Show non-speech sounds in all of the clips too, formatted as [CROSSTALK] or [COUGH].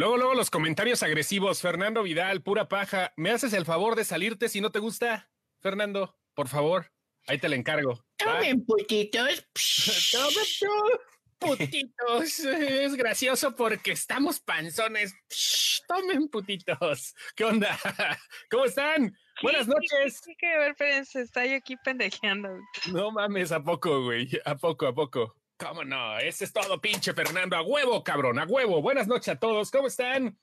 Luego, luego los comentarios agresivos. Fernando Vidal, pura paja. ¿Me haces el favor de salirte si no te gusta? Fernando, por favor. Ahí te la encargo. Tomen putitos. [LAUGHS] Tomen putitos. Es gracioso porque estamos panzones. Tomen putitos. ¿Qué onda? [LAUGHS] ¿Cómo están? Buenas noches. Sí, que ver, espérense, está yo aquí pendejeando. No mames, ¿a poco, güey? ¿A poco, a poco? ¿Cómo no? Ese es todo, pinche Fernando. A huevo, cabrón, a huevo. Buenas noches a todos. ¿Cómo están?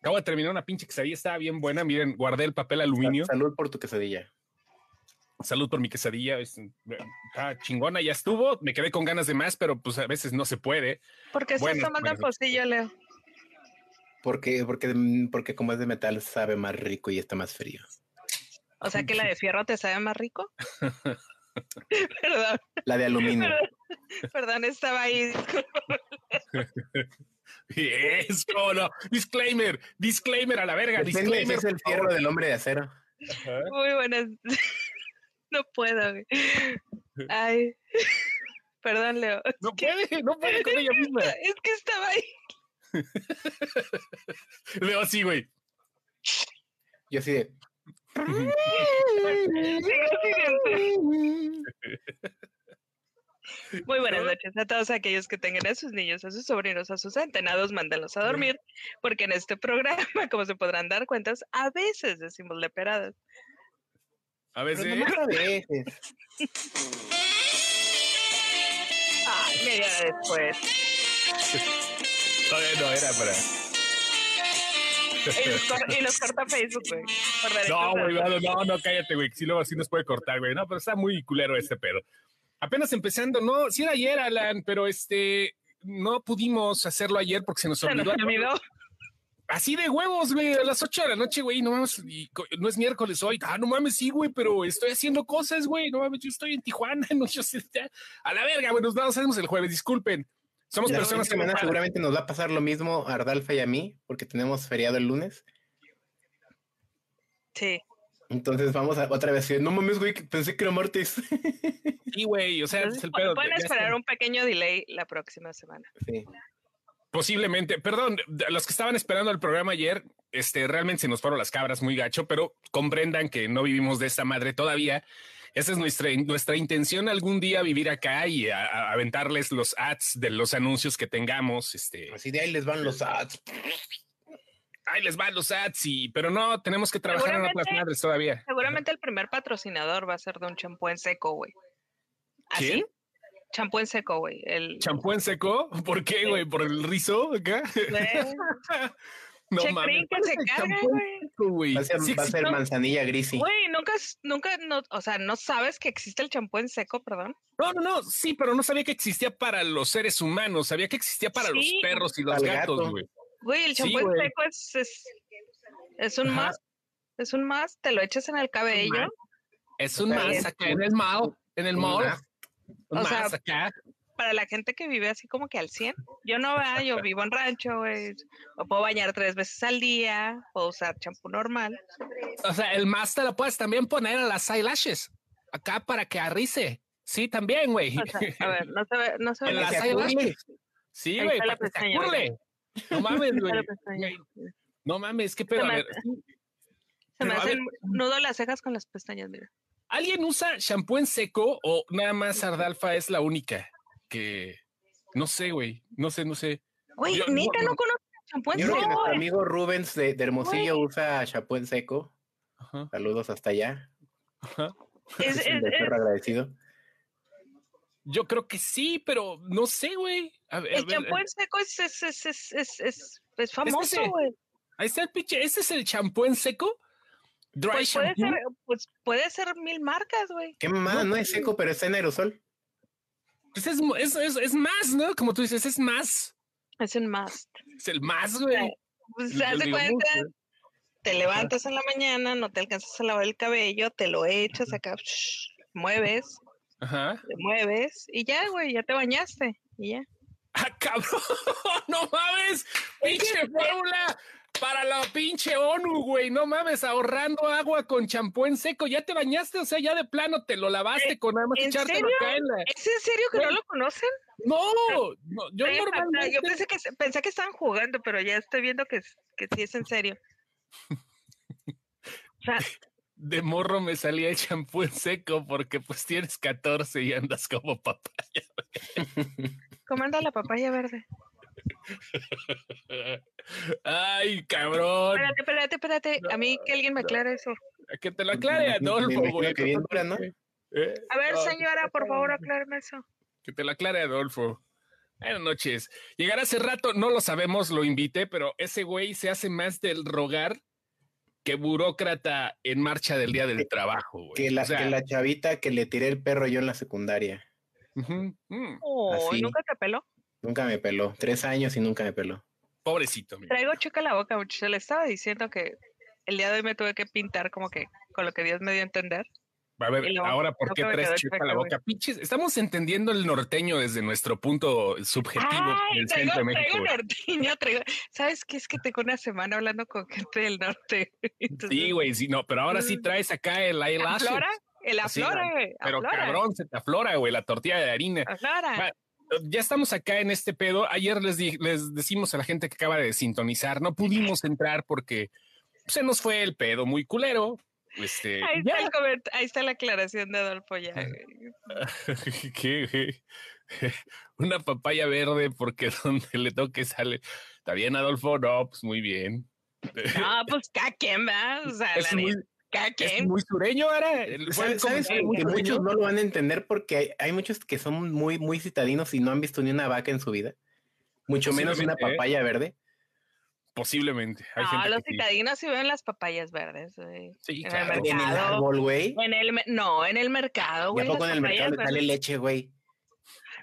Acabo de terminar una pinche quesadilla, estaba bien buena. Miren, guardé el papel aluminio. Salud por tu quesadilla. Salud por mi quesadilla. Está chingona, ya estuvo. Me quedé con ganas de más, pero pues a veces no se puede. ¿Por qué estás tomando pocillo, Leo? Porque, porque, porque como es de metal, sabe más rico y está más frío. O sea que la de fierro te sabe más rico. [LAUGHS] [LAUGHS] Perdón. La de aluminio. Perdón, estaba ahí. [LAUGHS] es como no. Disclaimer, disclaimer a la verga. disclaimer. Es el fierro del hombre de acero. Muy buenas. [LAUGHS] No puedo. Ay. Perdón, Leo. No puede, no puede con ella misma. Es que estaba ahí. Leo así, güey. Yo así de. [LAUGHS] Muy buenas noches a todos aquellos que tengan a sus niños, a sus sobrinos, a sus antenados, mándalos a dormir, porque en este programa, [LAUGHS] como se podrán dar cuentas, a veces decimos leperadas. A veces. a veces. Ay, media hora después. [LAUGHS] Todavía no era para. Y nos corta Facebook, güey. Por No, güey, no, no, no, cállate, güey. Sí, luego así nos puede cortar, güey. No, pero está muy culero este pedo. Apenas empezando, no, sí era ayer, Alan, pero este, no pudimos hacerlo ayer porque se nos Se nos olvidó. olvidó. Así de huevos, güey, a las 8 de la noche, güey, no mames, y no es miércoles hoy. Ah, no mames, sí, güey, pero estoy haciendo cosas, güey, no mames, yo estoy en Tijuana, [LAUGHS] no, yo sé, ya. a la verga, güey, nos vamos, hacemos el jueves, disculpen. Somos La personas que semana seguramente nos va a pasar lo mismo a Ardalfa y a mí, porque tenemos feriado el lunes. Sí. Entonces vamos a otra vez. No mames, güey, pensé que era martes. [LAUGHS] Sí, güey, o sea, Entonces, es el pedo. pueden esperar está. un pequeño delay la próxima semana. Sí. Posiblemente, perdón, los que estaban esperando el programa ayer, este, realmente se nos fueron las cabras muy gacho, pero comprendan que no vivimos de esta madre todavía. Esa es nuestra, nuestra intención algún día vivir acá y a- a aventarles los ads de los anuncios que tengamos. Este, Así de ahí les van los ads. Ahí les van los ads, y, pero no, tenemos que trabajar en otras madres todavía. Seguramente el primer patrocinador va a ser de un champú en seco, güey. ¿Así? ¿Quién? Champú en seco, güey. El... ¿Champú en seco? ¿Por qué, güey? ¿Por el rizo acá? Güey, [LAUGHS] No che, mames. que se ¿cuál es el carga, champú en güey. seco, güey? Va a ser, Sí va a ser existe- manzanilla gris. Güey, nunca, nunca, no, o sea, ¿no sabes que existe el champú en seco, perdón? No, no, no, sí, pero no sabía que existía para los seres humanos, sabía que existía para los perros y los gatos, gato. Güey. El Sí, champú en güey. seco es, es, es un Ajá. más, es un más, te lo echas en el cabello. Es un más es acá en el mall, en el un mall. más. Un O sea, más acá. Para la gente que vive así como que al 100. Yo no va, yo vivo en rancho, güey. Me puedo bañar tres veces al día, puedo usar champú normal. O sea, el más te lo puedes también poner a las eyelashes. Acá para que arrice. Sí, también, güey. O sea, a ver, no se ve, no se [LAUGHS] ve. En la- las eyelashes. Sí, güey, para que se. No [LAUGHS] mames, güey. No mames, qué pedo. Se A me ver, hace- sí, Se me pero a hacen ver. nudo las cejas con las pestañas, mira. ¿Alguien usa shampoo en seco o nada más Ardalfa es la única que no sé, güey? No sé, no sé. Güey, neta, no, no, no. conozco champú en Yo creo que seco. nuestro amigo Rubens de, de Hermosillo usa champú en seco. Ajá, Saludos hasta allá. ajá. Es, Es es- agradecido. Yo creo que sí, pero no sé, güey. A ver, a el champú eh, en seco es, es, es, es, es, es, es sí. famoso, güey. Ahí está el pinche. ¿Este es el champú en seco? Dry Pues puede shampoo. ser, pues puede ser mil marcas, güey. Qué mamada, no es seco, pero está en aerosol. Pues es, es, es, es más, ¿no? Como tú dices, es más. Es un must. Es el más, güey. Pues, de digo cuenta, te levantas en la mañana, no te alcanzas a lavar el cabello, te lo echas acá, mueves, Ajá. te mueves y ya, güey, ya te bañaste y ya. ¡Ah, cabrón! [LAUGHS] ¡No mames! ¡Pinche [LAUGHS] fórmula! para la pinche ONU, güey. No mames, ahorrando agua con champú en seco. ¿Ya te bañaste? O sea, ya de plano te lo lavaste con nada más ¿En echarte serio? acá en la... ¿Es en serio que no lo conocen? No, no, yo Ay, normalmente... yo pensé que, pensé que estaban jugando, pero ya estoy viendo que, es- que sí es en serio. [LAUGHS] O sea, de morro me salía el champú en seco porque pues tienes 14 y andas como papaya. ¿Cómo anda la papaya verde? Ay, cabrón. Espérate, espérate, espérate. A mí que alguien me aclare eso. Que te lo aclare Adolfo, güey. que bien dura, ¿no? Eh, A ver, no, señora, por favor, acláreme eso. Que te lo aclare Adolfo. Buenas noches. Llegará hace rato, no lo sabemos, lo invité, pero ese güey se hace más del rogar que burócrata en marcha del día del trabajo, güey. Que la, O sea, que la chavita que le tiré el perro yo en la secundaria. Mm, Oh. ¿Nunca te peló? Nunca me peló. Tres años y nunca me peló. pobrecito. mi. Traigo chuca en la boca, muchacho. Le estaba diciendo que el día de hoy me tuve que pintar como que con lo que Dios me dio a entender. A ver, luego, ahora, ¿por qué traes chueca, la boca? Pinches, estamos entendiendo el norteño desde nuestro punto subjetivo Ay, del traigo, centro de México. traigo norteño, traigo. ¿Sabes qué? Es que tengo una semana hablando con gente del norte. [LAUGHS] Entonces, Sí, güey, sí, no, pero ahora sí Mm. traes acá el eyelash. ¿Aflora? El aflora, güey. Pero aflora, cabrón, se te aflora, güey, la tortilla de harina. aflora. Ya estamos acá en este pedo. Ayer les, di- les decimos a la gente que acaba de sintonizar, no pudimos entrar porque se nos fue el pedo muy culero. Este, Ahí está, el coment- ahí está la aclaración de Adolfo ya. Güey. [LAUGHS] ¿Qué, güey? [LAUGHS] Una papaya verde porque [LAUGHS] donde le toque sale. ¿Está bien, Adolfo? No, pues muy bien. No, pues cada quien va. O sea, Es la muy, es muy sureño ahora. ¿Sabes, que sureño. muchos no lo van a entender porque hay, hay muchos que son muy, muy citadinos y no han visto ni una vaca en su vida? Mucho menos una ¿eh? papaya verde. Posiblemente. Hay No, gente los citadinos sí ven las papayas verdes. güey. Sí, en claro. el En el mercado. árbol, güey. En el, me- no, en el mercado, ¿Y a güey. poco en el mercado le sale leche, güey?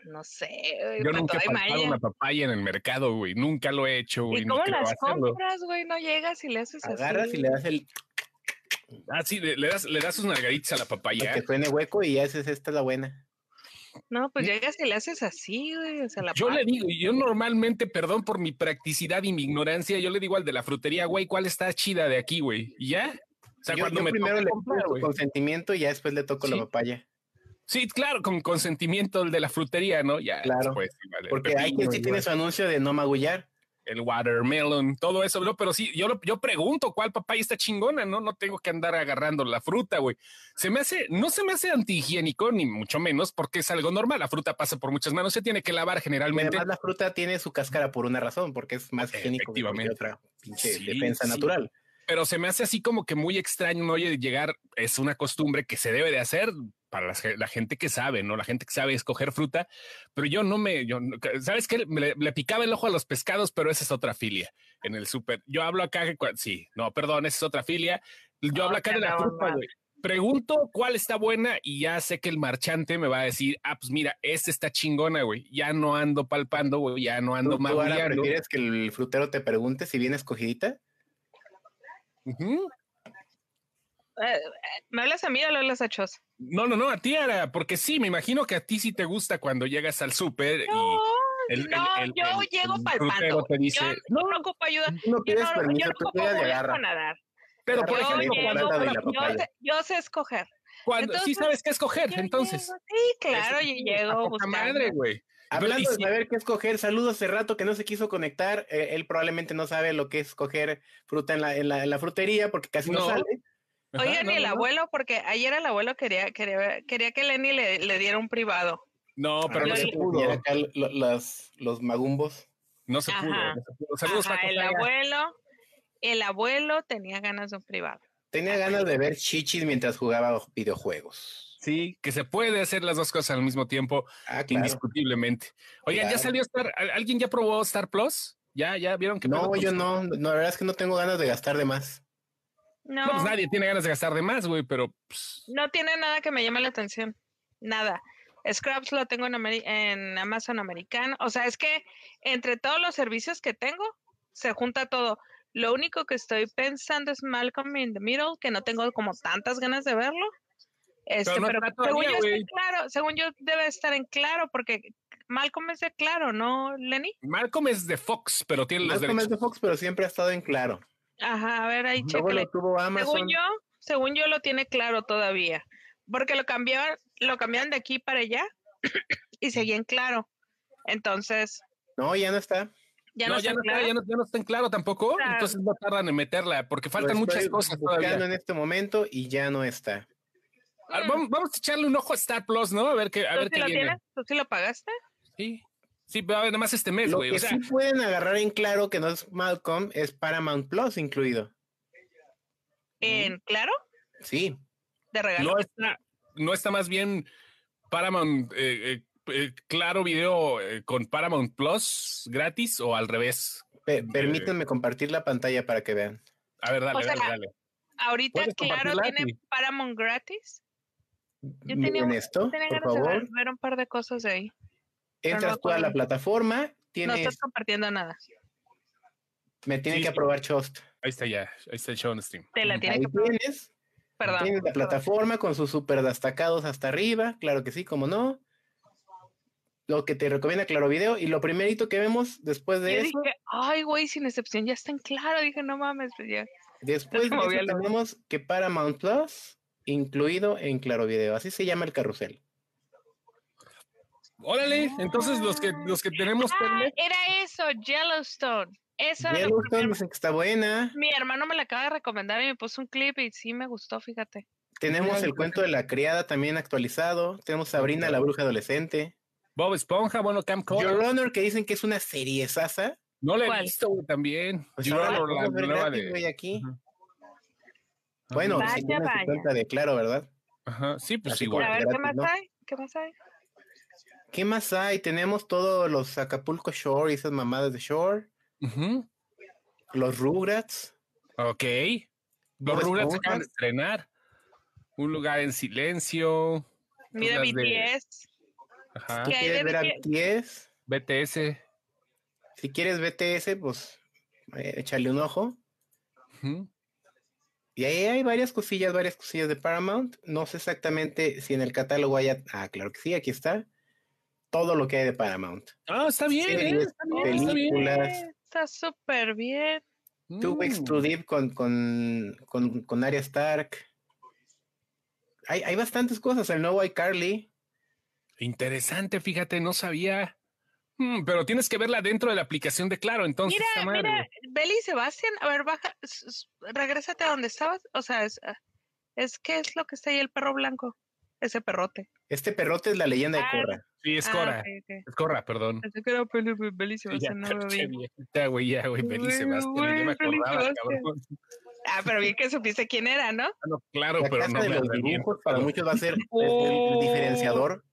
No sé, güey. Yo nunca he maña. una papaya en el mercado, güey. Nunca lo he hecho, güey. ¿Y cómo las compras, güey? No llegas y le haces Agarras así. y le das el Ah, sí, le, le das, le das sus nalgaditas a la papaya. que suene hueco y ya haces esta es la buena. No, pues llegas y le haces así, güey. O sea, la Yo le digo, yo normalmente, perdón por mi practicidad y mi ignorancia, yo le digo al de la frutería, güey, ¿cuál está chida de aquí, güey? ¿Y ya? O sea, yo cuando yo me primero le comprar, güey. consentimiento y ya después le toco Sí. la papaya. Sí, claro, con consentimiento el de la frutería, ¿no? Ya, Claro. después, sí, vale, Porque hay pepino, quien sí tiene su anuncio de no magullar. El watermelon, todo eso, ¿no? Pero sí, yo, lo- yo pregunto cuál papaya está chingona, ¿no? No tengo que andar agarrando la fruta, güey. Se me hace, no se me hace antihigiénico, ni mucho menos, porque es algo normal. La fruta pasa por muchas manos, se tiene que lavar generalmente. además la fruta tiene su cáscara por una razón, porque es más higiénico que otra pinche Sí, defensa sí. natural. pero se me hace así como que muy extraño, ¿no? Oye, llegar es una costumbre que se debe de hacer para la, ge- la gente que sabe, ¿no? La gente que sabe escoger fruta, pero yo no me, yo, ¿sabes qué? Le, le picaba el ojo a los pescados, pero esa es otra filia en el súper. Yo hablo acá, sí, no, perdón, esa es otra filia. Yo No, hablo acá de la fruta, más. güey. Pregunto cuál está buena y ya sé que el marchante me va a decir, ah, pues mira, esta está chingona, güey. Ya no ando palpando, güey, ya no ¿Tú, ando tú ahora magullando. prefieres que el frutero te pregunte si viene escogidita? Eh, ¿Me hablas a mí o le hablas a Chos? No, no, no, a ti era, porque sí, me imagino que a ti sí te gusta cuando llegas al súper No, y el, el- no, el- yo el- llego el palpando. te dice, yo no, no ocupo ayuda. No Yo pides no, yo permiso, no tú ocupo llegas y volver agarra. a nadar. pero por Yo Yo ejemplo, yo, sé, yo sé escoger. cuando- sí entonces, sabes qué escoger, Yo entonces. llego- sí, claro, yo llego buscando. madre, güey. Hablando de saber qué escoger, saludos hace rato que no se quiso conectar. eh, él probablemente no sabe lo que es escoger fruta en la, en la, en la frutería porque casi no, No. sale. Ajá, Oigan, no, y el no, no. abuelo, porque ayer el abuelo quería, quería, quería que Lenny le, le diera un privado. No, pero no Yo se pudo. Acá lo- los, los magumbos. No se pudo. Ajá. no se pudo. Saludos, Ajá, Paco el abuelo, el abuelo tenía ganas de un privado. Tenía ganas de ver chichis mientras jugaba videojuegos. Sí, que se puede hacer las dos cosas al mismo tiempo, Ah, claro. indiscutiblemente. Oigan, ¿ya salió Star? ¿al- ¿Alguien ya probó Star Plus? ¿Ya, ya vieron que No, pedo? yo no. No, la verdad es que no tengo ganas de gastar de más. No, No, pues nadie tiene ganas de gastar de más, güey, pero pues, no tiene nada que me llame la atención. Nada. Scraps lo tengo en, Ameri- en Amazon americano. O sea, es que entre todos los servicios que tengo, se junta todo. Lo único que estoy pensando es Malcolm in the Middle, que no tengo como tantas ganas de verlo. Este, no pero según todavía, yo está güey. en claro, según yo debe estar en claro, porque Malcolm es de Claro, ¿no, Lenny? Malcolm es de Fox, pero tiene los Malcolm es de Fox, pero siempre ha estado en claro. Ajá, a ver, ahí Luego chécale. lo tuvo Amazon. Según yo, según yo lo tiene claro todavía, porque lo cambiaron, lo cambiaron de aquí para allá y seguía en claro. Entonces, No, ya no está. ya no, no, ya está no, claro. está, ya, no, ya no está en claro tampoco. Claro. Entonces no tardan en meterla porque faltan muchas cosas buscando todavía. en este momento y ya no está. Ah, vamos, vamos a echarle un ojo a Star Plus, ¿no? A ver qué, a ¿Tú ver sí qué lo viene. tienes? ¿Tú sí lo pagaste? Sí, sí, pero a ver, nada más este mes, Lo güey. que O sea, sí pueden agarrar en claro que no es Malcolm es Paramount Plus incluido. ¿En claro? Sí. De regalo. no está, no está más bien Paramount, eh, eh, eh, claro video eh, con Paramount Plus gratis o al revés. Pe- permítanme compartir la pantalla para que vean. A ver, dale, O sea, dale, dale. Ahorita ¿Puedes claro tiene. Paramount gratis. Yo tenía- esto, Tenía por ganas de ver, favor. ver un par de cosas de ahí. No Entras me tú a la plataforma, No estás compartiendo nada. me tiene Sí, que aprobar Chost. Ahí está ya, ahí está el show en stream. Te la tiene Ahí que tienes, Perdón. tienes la plataforma con sus super destacados hasta arriba, claro que sí, como no. Lo que te recomienda Claro Video y lo primerito que vemos después de Yo eso, dije, ay, güey, sin excepción, ya está en claro. Dije, no mames, pues ya. después de eso tenemos que Paramount Plus incluido en Claro Video, así se llama el carrusel. Órale, entonces los que los que tenemos Ah, era eso, Yellowstone. Eso era lo que Yellowstone dicen que está buena. mi hermano me la acaba de recomendar y me puso un clip y sí me gustó, fíjate. Tenemos el cuento de la criada también actualizado. Tenemos Sabrina la bruja adolescente. Bob Esponja, bueno, Cam Your Cole. Honor, que dicen que es una serie sasa. No la he ¿Cuál? visto, güey, también. Pues Your Honor, la nueva de- aquí. Bueno, Vaya, si tienes tu vaya. cuenta de claro, ¿verdad? Ajá, sí, pues Así igual. A ver, ¿qué más ¿no? hay? ¿Qué más hay? ¿Qué más hay? Tenemos todos los Acapulco Shore y esas mamadas de Shore. Los Rugrats. Ok. Los Bob Rugrats acaban de estrenar. Un lugar en silencio. Mira las de- BTS. Ajá. ¿Tú ¿Qué hay quieres de ver a BTS? BTS? BTS. Si quieres BTS, pues eh, échale un ojo. Y ahí hay varias cosillas, varias cosillas de Paramount. No sé exactamente si en el catálogo haya. Ah, claro que sí, aquí está. Todo lo que hay de Paramount. Ah, está bien. Series, está bien, está bien. películas. Está súper bien. Two Weeks Mm. to Deep con, con, con, con Arya Stark. Hay, hay bastantes cosas. El nuevo iCarly. Interesante, fíjate, no sabía. Mm, pero tienes que verla dentro de la aplicación de Claro, entonces. Mira, mira, Beli y Sebastián, a ver, baja, regrésate a donde estabas. O sea, es, es que es lo que está ahí el perro blanco, ese perrote. Este perrote es la leyenda de Ah, Korra. Sí, es Ah, Cora. ok, ok. Es Cora, perdón. Pensé que era Beli, Beli y Ya, Sebastián, no lo che, vi. [LAUGHS] viejita, güey, ya, güey, Beli Güey, Sebastián, güey, ya me Beli acordaba, Sebastián. cabrón. Ah, pero bien que supiste quién era, ¿no? Ah, no, claro, La pero casa no de los dibujos para muchos va a ser [LAUGHS] el- el, Oh. diferenciador.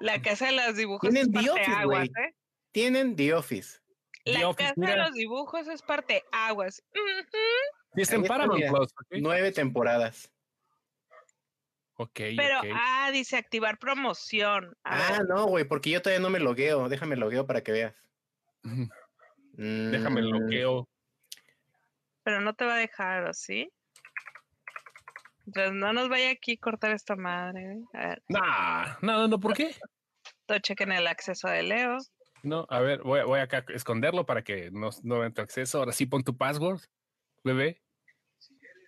La casa de los dibujos Tienen es The parte Office, aguas, güey. ¿eh? Tienen The Office. The La Office, casa de los dibujos es parte aguas. Ujú. Sí, está en Paramount. Plus. Nueve temporadas. Ok, Pero, ah, dice activar promoción. Ah, ver, no, güey, porque yo todavía no me logueo. Déjame logueo para que veas. Ujú. Déjame Mm, bloqueo. pero no te va a dejar, ¿o sí? Entonces no nos vaya aquí a cortar esta madre. ¿eh? A ver, Nah, no, no, ¿por qué? todo chequen el acceso de Leo. No, a ver, voy, voy acá a esconderlo para que no, no vean tu acceso. Ahora sí pon tu password, bebé.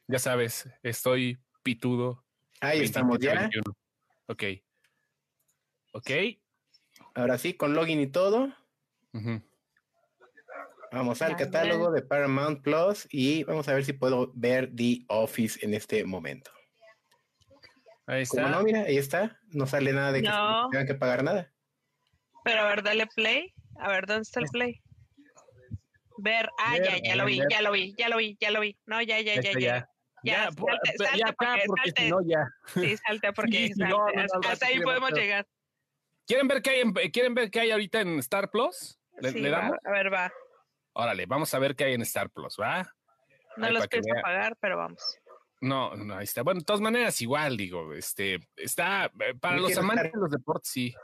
Ya sabes, estoy pitudo. Ahí estamos ya. 2021. Ok. Ok. Ahora sí, con login y todo. Vamos al catálogo de Paramount Plus y vamos a ver si puedo ver The Office en este momento. Ahí Como está. no, mira, ahí está. No sale nada de que No. tengan que pagar nada. Pero a ver, dale play. A ver, ¿dónde está el play? Ver, ah, Ver, ya, ya lo vi, ver. ya lo vi, ya lo vi, ya lo vi. No, ya, ya, ya. ya. Ya, Ya, salte, por- salte, ya acá, porque porque salte. si no, ya. Sí, salte [LAUGHS] porque Sí, salte. no, no, no, hasta, ahí sí, podemos llegar. ¿Quieren ver qué hay, en- ¿Quieren ver qué hay ahorita en Star Plus? ¿Le, Sí, le va, damos? a ver, va. Órale, vamos a ver qué hay en Star Plus, ¿va? No Ahí los pienso pagar, pero vamos. No, no, ahí está. Bueno, de todas maneras, igual, digo, este, está, eh, para los amantes estar- de los deportes, sí.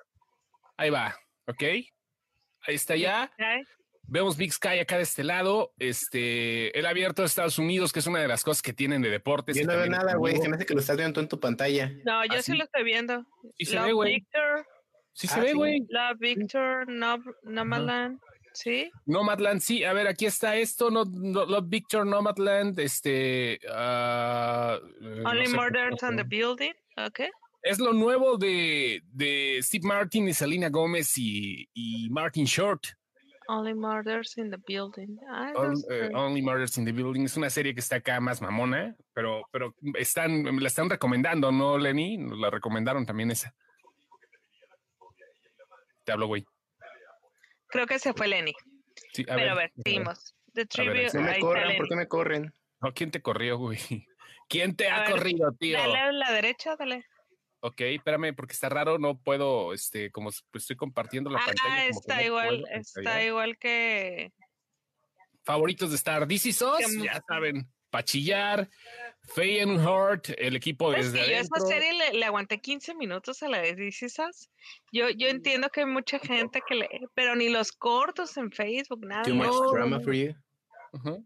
Ahí va, ¿ok? Ahí está ya. ¿Ya? Vemos Big Sky acá de este lado. Este, el abierto de Estados Unidos, que es una de las cosas que tienen de deportes. Yo no veo nada, güey. Se me hace que lo estás viendo tú en tu pantalla. No, yo ¿Ah, sí sí? lo estoy viendo. Sí se Long ve, güey. Victor, Sí Ah, se ve, sí. güey. La Victor, no, Nomadland, ¿sí? Nomadland, sí. A ver, aquí está esto. No, no, Love Victor, Nomadland, este. ah, eh, no Only sé Murders on the. Building, ok. Es lo nuevo de, de Steve Martin y Selena Gómez y, y Martin Short. Only Murders in the Building. Ah, eh. Only Murders in the Building. Es una serie que está acá más mamona, pero, pero están, me la están recomendando, ¿no, Lenny? Nos la recomendaron también esa. Te hablo, güey. Creo que se fue Lenny. Sí, Pero a ver, seguimos. The Tribute. No me corran. ¿por qué me corren? No, ¿quién te corrió, güey? ¿Quién te A ha ver, corrido, tío? Dale a la derecha, dale. Ok, espérame, porque está raro, no puedo, este, como pues, estoy compartiendo la pantalla. Ah, está no igual, está igual que. Favoritos de Star, DC SOS, ya saben, Pachillar, Feyenoord, el equipo Es desde que yo esa serie le, le aguanté 15 minutos a la de DC Sass. Yo, yo entiendo que hay mucha gente que le. Pero ni los cortos en Facebook, nada. Too much no. drama for you. Ujú.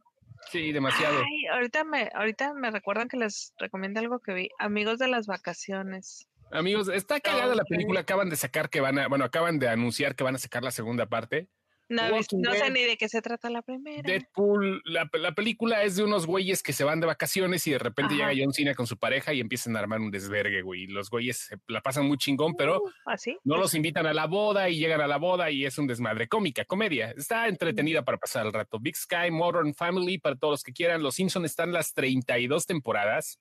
Sí, demasiado. Ay, ahorita me, ahorita me recuerdan que les recomiendo algo que vi. Amigos de las vacaciones. Amigos, está cagada la película, acaban de sacar que van a, bueno, acaban de anunciar que van a sacar la segunda parte. No, Walking no sé ni de qué se trata la primera. Deadpool, la, la película es de unos güeyes que se van de vacaciones y de repente Ajá. llega John Cena con su pareja y empiezan a armar un desvergue, güey. Los güeyes se la pasan muy chingón, pero Uh, ¿Así? no los invitan a la boda y llegan a la boda y es un desmadre. Cómica, comedia. Está entretenida para pasar el rato. Big Sky, Modern Family, para todos los que quieran. Los Simpson están las 32 temporadas.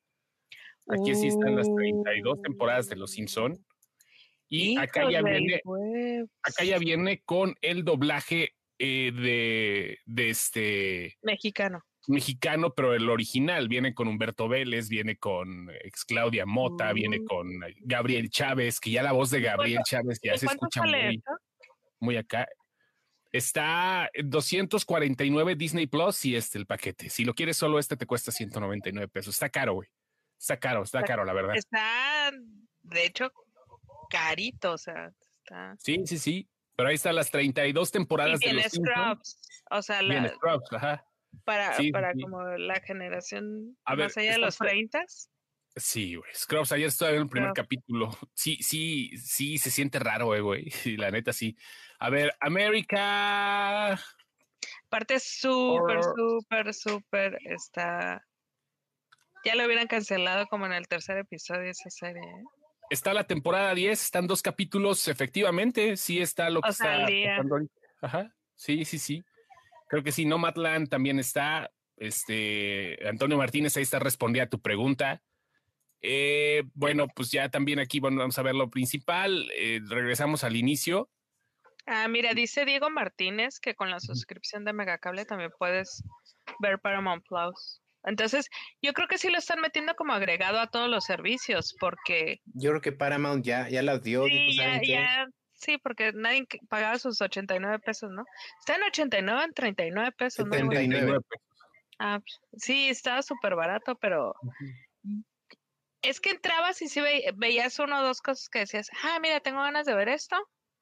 Aquí sí están las 32 temporadas de Los Simpson. Y acá ya viene, huevo. acá ya viene con el doblaje eh, de, de este Mexicano. mexicano, pero el original viene con Humberto Vélez, viene con ex Claudia Mota, viene Mm. con Gabriel Chávez, que ya la voz de Gabriel Chávez ya ¿De se escucha muy, muy acá. Está en 249 Disney Plus y este el paquete. Si lo quieres solo este te cuesta 199 pesos. Está caro, güey. Está caro, está Está- caro, la verdad. Está, de hecho, carito, o sea, está. Sí, sí, sí. Pero ahí están las 32 Y temporadas de tiene los. Scrubs, o sea, la- Scrubs, ajá. para, sí, para sí. como la generación A ver, más allá de los fre- 30. Sí, güey. Scrubs, ayer estaba en el primer capítulo. Sí, sí, sí, se siente raro, eh, güey. [LAUGHS] Y la neta, sí. A ver, América. Aparte, súper, súper, súper está. Ya lo hubieran cancelado como en el tercer episodio de esa serie. ¿eh? Está la temporada 10, están dos capítulos, efectivamente. Sí está lo que O sea, está pasando. Ajá. Sí, sí, sí. Creo que sí. Nomadland también está. Este Antonio Martínez ahí está respondiendo a tu pregunta. Eh, bueno, pues ya también aquí bueno, vamos a ver lo principal. Eh, regresamos al inicio. Ah, mira, dice Diego Martínez que con la suscripción de Megacable también puedes ver Paramount Plus. Entonces, yo creo que sí lo están metiendo como agregado a todos los servicios, porque Yo creo que Paramount ya, ya las dio. dijo, sí, ya, ¿saben qué? ya, sí, porque nadie pagaba sus 89 pesos, ¿no? Está en 89, en 39 pesos, ¿no? 79. Ah, sí, estaba súper barato, pero es que entrabas y sí ve- veías uno o dos cosas que decías, ah, mira, tengo ganas de ver esto,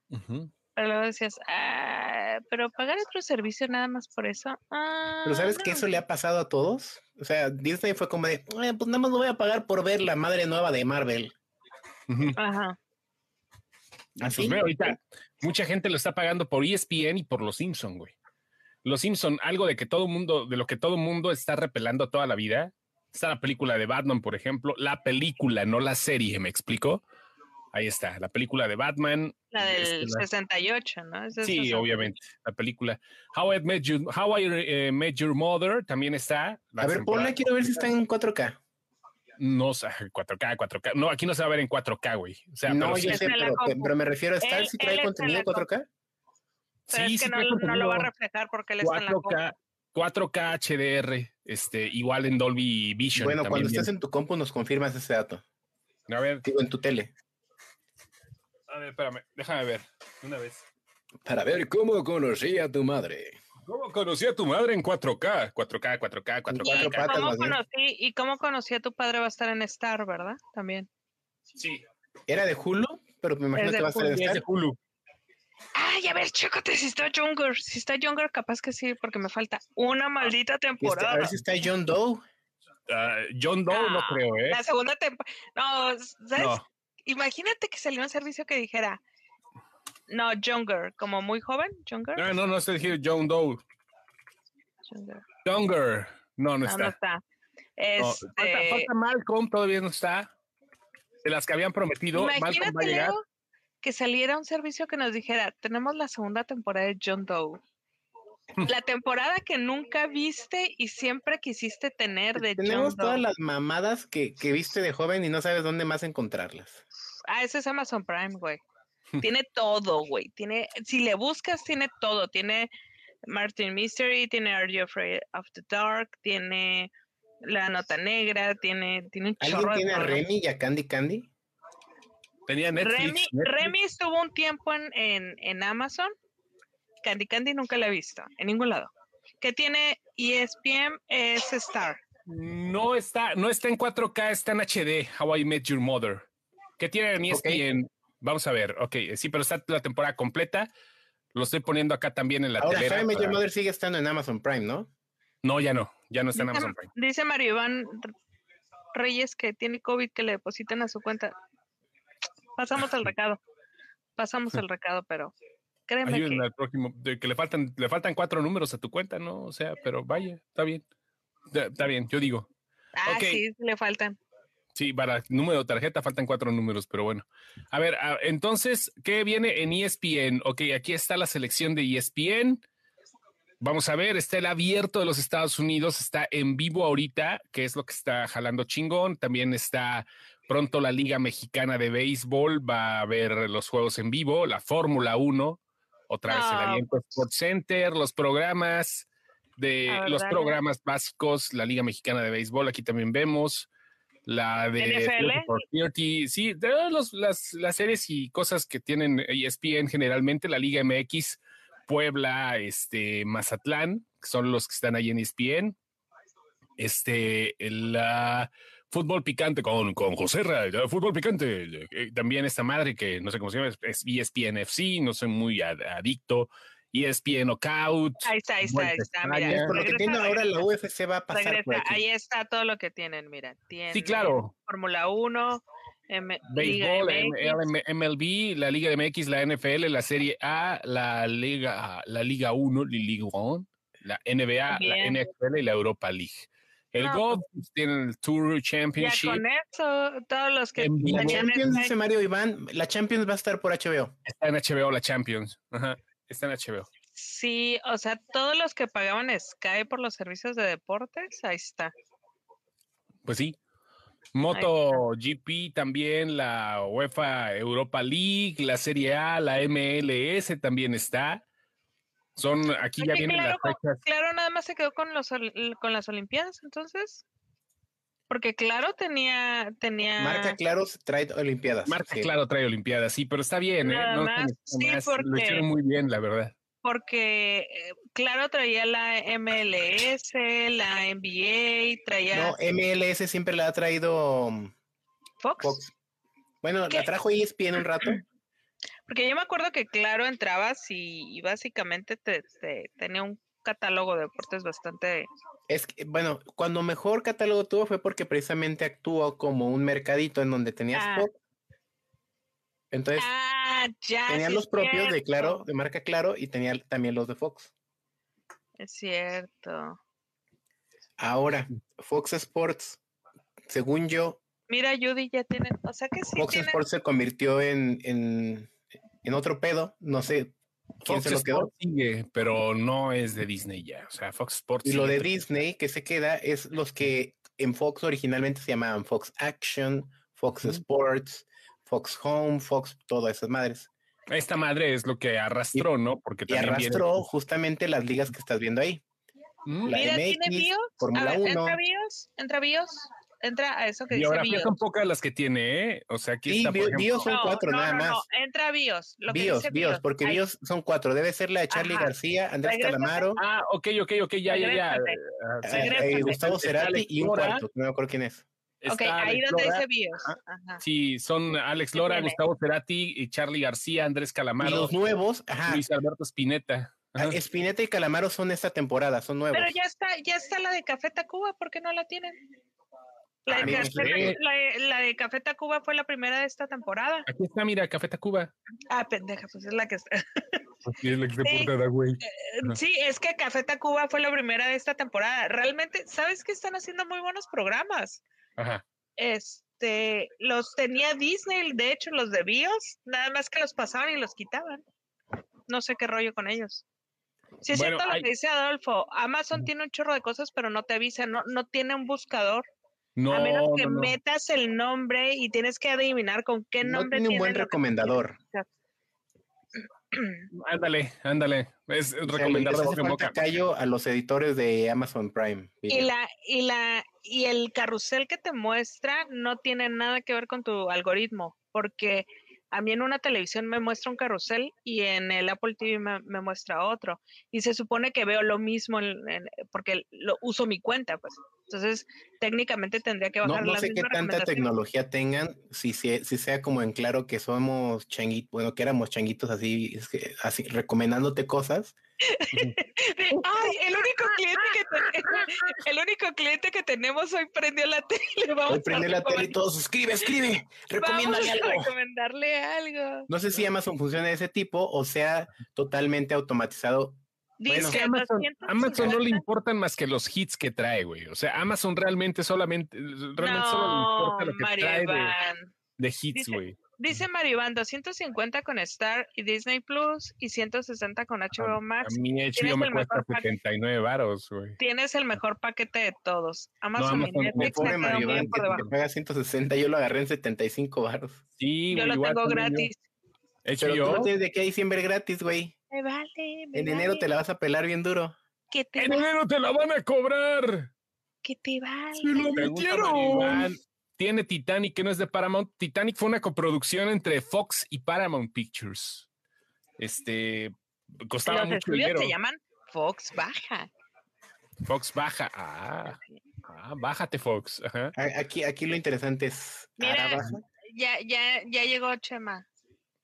Ujú. Pero luego decías, ah, pero pagar otro servicio nada más por eso. Ah, Pero ¿sabes que no". eso le ha pasado a todos? O sea, Disney fue como de, "Eh, pues nada más lo voy a pagar por ver la madre nueva de Marvel. Ajá. Pues Así. ve, ahorita mucha gente lo está pagando por ESPN y por Los Simpson, güey. Los Simpson, algo de que todo mundo, de lo que todo mundo está repelando toda la vida. Está la película de Batman, por ejemplo. La película, no la serie, ¿me explico? Ahí está, la película de Batman. La del este, la- 68, ¿no? Es Sí, 68. obviamente. La película How I Met Your, How I, eh, Met Your Mother también está. A ver, ponla, quiero ver si está en 4K. No, sé, 4K, 4K. No, aquí no se va a ver en 4K, güey. O sea, no, pero yo sí- sé, pero, me refiero a estar Él- si trae en contenido la compu. 4K. Pero sí, es que sí no, trae no lo va a contenido. reflejar porque él está en la compu. 4K, 4K HDR, este, igual en Dolby Vision. Bueno, cuando estés en tu compu nos confirmas ese dato. A ver, Digo, en tu tele. A ver, espérame, déjame ver, una vez. Para ver cómo conocí a tu madre. ¿Cómo conocí a tu madre en 4K? 4K, 4K, 4K. Cuatro ¿Y patas, cómo, conocí, ¿Y cómo conocí a tu padre va a estar en Star, verdad? También. Sí, Era de Hulu, pero me imagino que va a estar en Hulu. es de Star. Hulu. Ay, a ver, chécate si está Younger. Si está Younger, capaz que sí, porque me falta una maldita este- temporada. a ver si está John Doe. Ah, John Doe no Ah, creo, ¿eh? La segunda temporada. No, ¿sabes? No. Imagínate que salió un servicio que dijera No, Younger, como muy joven, Younger. No, no, no estoy diciendo John Doe. Younger. Younger. No, no No, está. no está. No, Este, falta, falta Malcolm, todavía no está. De las que habían prometido, Malcolm va a llegar. Leo, que saliera un servicio que nos dijera, tenemos la segunda temporada de John Doe. [LAUGHS] La temporada que nunca viste y siempre quisiste tener de John Tenemos todas las mamadas que, que viste de joven y no sabes dónde más encontrarlas. Ah, ese es Amazon Prime, güey. Tiene todo, güey. Tiene, si le buscas, tiene todo. Tiene Martin Mystery, tiene Are You Afraid of the Dark, tiene La Nota Negra, tiene, tiene un ¿Alguien chorro de tiene a. Remy y a Candy Candy? Tenía Netflix. Remy, Netflix. Remy estuvo un tiempo en, en, en Amazon. Candy Candy nunca la he visto, en ningún lado. Que tiene E ESPN es Star. No está, no está en 4K, está en HD, How I Met Your Mother. ¿Qué tiene en E Ok. ESPN? Vamos a ver, ok, sí, pero está la temporada completa. Lo estoy poniendo acá también en la Ahora, telera How I Met Your Mother sigue estando en Amazon Prime, ¿no? No, ya no, ya no está en Dice, Amazon Prime. dice Mario Iván Reyes que tiene COVID que le depositen a su cuenta. Pasamos el recado. Pasamos el recado, pero créeme Ayúdenme que al próximo, de que le faltan, le faltan cuatro números a tu cuenta, ¿no? O sea, pero vaya, está bien. Está bien, yo digo. ah, ok. sí, le faltan. Sí, para número de tarjeta faltan cuatro números, pero bueno. A ver, a- entonces, ¿qué viene en ESPN? Ok, aquí está la selección de ESPN. Vamos a ver, está el abierto de los Estados Unidos, está en vivo ahorita, que es lo que está jalando chingón. También está pronto la Liga Mexicana de Béisbol, va a haber los juegos en vivo, la Fórmula 1, otra vez el No, Aliento Sports Center, los programas de los dale. programas básicos, la Liga Mexicana de Béisbol, aquí también vemos la de NFL. 30 for 30, sí, de todas los- las, las series y cosas que tienen ESPN generalmente, la Liga MX, Puebla, este, Mazatlán, que son los que están ahí en ESPN. Este, el ah, fútbol picante con, con José Ra, fútbol picante. eh, también esta madre que no sé cómo se llama, es, es E ESPN FC, no soy muy ad- adicto. ESPN Knockout. Ahí está, ahí está, ahí está. Mira, por lo que tiene ahora la UFC va a pasar por aquí. Ahí está todo lo que tienen, mira. Tienen claro. Fórmula 1, M- Liga Béisbol, MX, MLB, la Liga MX, la NFL, la Serie A, la Liga, la Liga 1, la Liga 1, la NBA, la. NFL y la Europa League. El No, golf tiene el Tour Ya Championship, con eso, todos los que En. La Champions, dice Mario Iván, la Champions va a estar por HBO. está en HBO, la Champions. Ajá, está en HBO. Sí, o sea, todos los que pagaban Sky por los servicios de deportes, ahí está. Pues sí. Moto GP también, la UEFA Europa League, la Serie A, la MLS también está. Son, aquí ya vienen claro, las fechas. Claro, nada más se quedó con los con las Olimpiadas, entonces. Porque claro tenía tenía Marca Claro trae Olimpiadas. Marca, sí. claro, trae Olimpiadas, sí, pero está bien, ¿eh? No más, sí, más, Lo porque- hicieron muy bien, la verdad. porque eh, claro traía la MLS, la NBA, traía No, MLS siempre la ha traído um, Fox. Fox. Bueno, ¿Qué? la trajo ESPN un rato. Porque yo me acuerdo que claro entrabas y, y básicamente te, te- tenía un catálogo de deportes bastante Es que, bueno, cuando mejor catálogo tuvo fue porque precisamente actuó como un mercadito en donde tenías Ah. Fox. Entonces, Ah, ya. tenían sí los propios de Claro, de marca Claro, y tenía también los de Fox. Es cierto. Ahora, Fox Sports, según yo, Mira, Judy ya tiene, o sea que sí Fox tiene, Sports se convirtió en, en, en otro pedo. No sé quién Fox se lo quedó. Sports sigue, pero no es de Disney ya. O sea, Fox Sports. Y lo de Disney que se queda es los que en Fox originalmente se llamaban Fox Action, Fox. Sports, Fox Home, Fox, todas esas madres. Esta madre es lo que arrastró, ¿no? Porque Y también viene- arrastró justamente las ligas que estás viendo ahí. Mm, la mira, tiene MX, bios. A Fórmula ver, 1. entra bios, entra bios, entra a eso que dice Biografías bios. son pocas las que tiene, ¿eh? O sea, aquí Sí, está, bio- bios son No, cuatro no, nada no, más. no, entra bios, lo que Bios, dice bios, porque Ahí. bios son cuatro. Debe ser la de Charlie Ajá. García, Andrés Regrésate. Calamaro, Ah, ok, ok, ok, ya, ya, ya. Ah, eh, eh. Gustavo Cerati y un cuarto, no me acuerdo quién es. Ok, está ahí Alex donde Lora. dice bios. Ajá. Sí, son Alex ¿Qué Lora? Gustavo Cerati, y Charlie García, Andrés Y Calamaro, los nuevos, ajá, Luis Alberto Spinetta. ah, Ajá. Spinetta y Calamaro son esta temporada, son nuevos. Pero ya está, ya está la de Café Tacuba, ¿por qué no la tienen? La Ah, de, Café, la, de- la de Café Tacuba fue la primera de esta temporada. Aquí está, mira, Café Tacuba. Ah, pendeja, pues es la que está. Aquí es la que Sí. portada, güey. Ajá. Sí, es que Café Tacuba fue la primera de esta temporada. Realmente, ¿sabes que están haciendo muy buenos programas? Ajá. Este, los tenía Disney, de hecho, los de BIOS, nada más que los pasaban y los quitaban. No sé qué rollo con ellos. Sí, es Bueno, cierto lo que dice Adolfo. Amazon tiene un chorro de cosas, pero no te avisa, no, no tiene un buscador. No, a menos que no, no. metas el nombre y tienes que adivinar con qué No nombre tiene un buen recomendador. [CLEARS THROAT] Ándale, ándale. Es recomendar de boca en falta boca. callo a los editores de Amazon Prime. Y la, y la, y el carrusel que te muestra no tiene nada que ver con tu algoritmo, porque a mí en una televisión me muestra un carrusel y en el Apple TV me, me muestra otro. Y se supone que veo lo mismo en- en- porque lo uso mi cuenta, pues. Entonces, técnicamente tendría que No, bajar no la sé qué tanta tecnología tengan, si, se- si sea como en claro que somos changuitos, bueno, que éramos changuitos así, es que- así recomendándote cosas. [LAUGHS] Ay, el único cliente que ten- [LAUGHS] el único cliente que tenemos hoy prendió la tele. [LAUGHS] Vamos Hoy prende a la tele y todo, suscribe, escribe, recomiéndale vamos a algo. recomendarle algo. No sé si Amazon funciona de ese tipo o sea totalmente automatizado. Dice Bueno. Es que Amazon, 250. Amazon no le importan más que los hits que trae, güey. O sea, Amazon realmente solamente, realmente solo le importa lo que Mario trae de, hits, Dice- güey. Dice Maribán, 250 con Star y Disney Plus y 160 con HBO A Max. mí tienes HBO me el cuesta mejor pack. 79 varos, güey. Tienes el mejor paquete de todos. Amazon, Amazon, y Netflix me por que debajo. paga 160, yo lo agarré en 75 baros. Sí, Yo lo igual tengo gratis. Pero tú lo HBO. tienes de aquí a diciembre gratis, güey. Me vale, me En enero vale, te la vas a pelar bien duro. Que te, En va- enero te la van a cobrar. que te vale. Pregunta Maribán, Tiene Titanic, que no es de Paramount. Titanic fue una coproducción entre Fox y Paramount Pictures. Este costaba Los mucho dinero. se llaman Fox Baja. Fox baja. Ah, ah, bájate, Fox. Ajá. Aquí, aquí lo interesante es. Mira. Ya, ya, ya llegó Chema.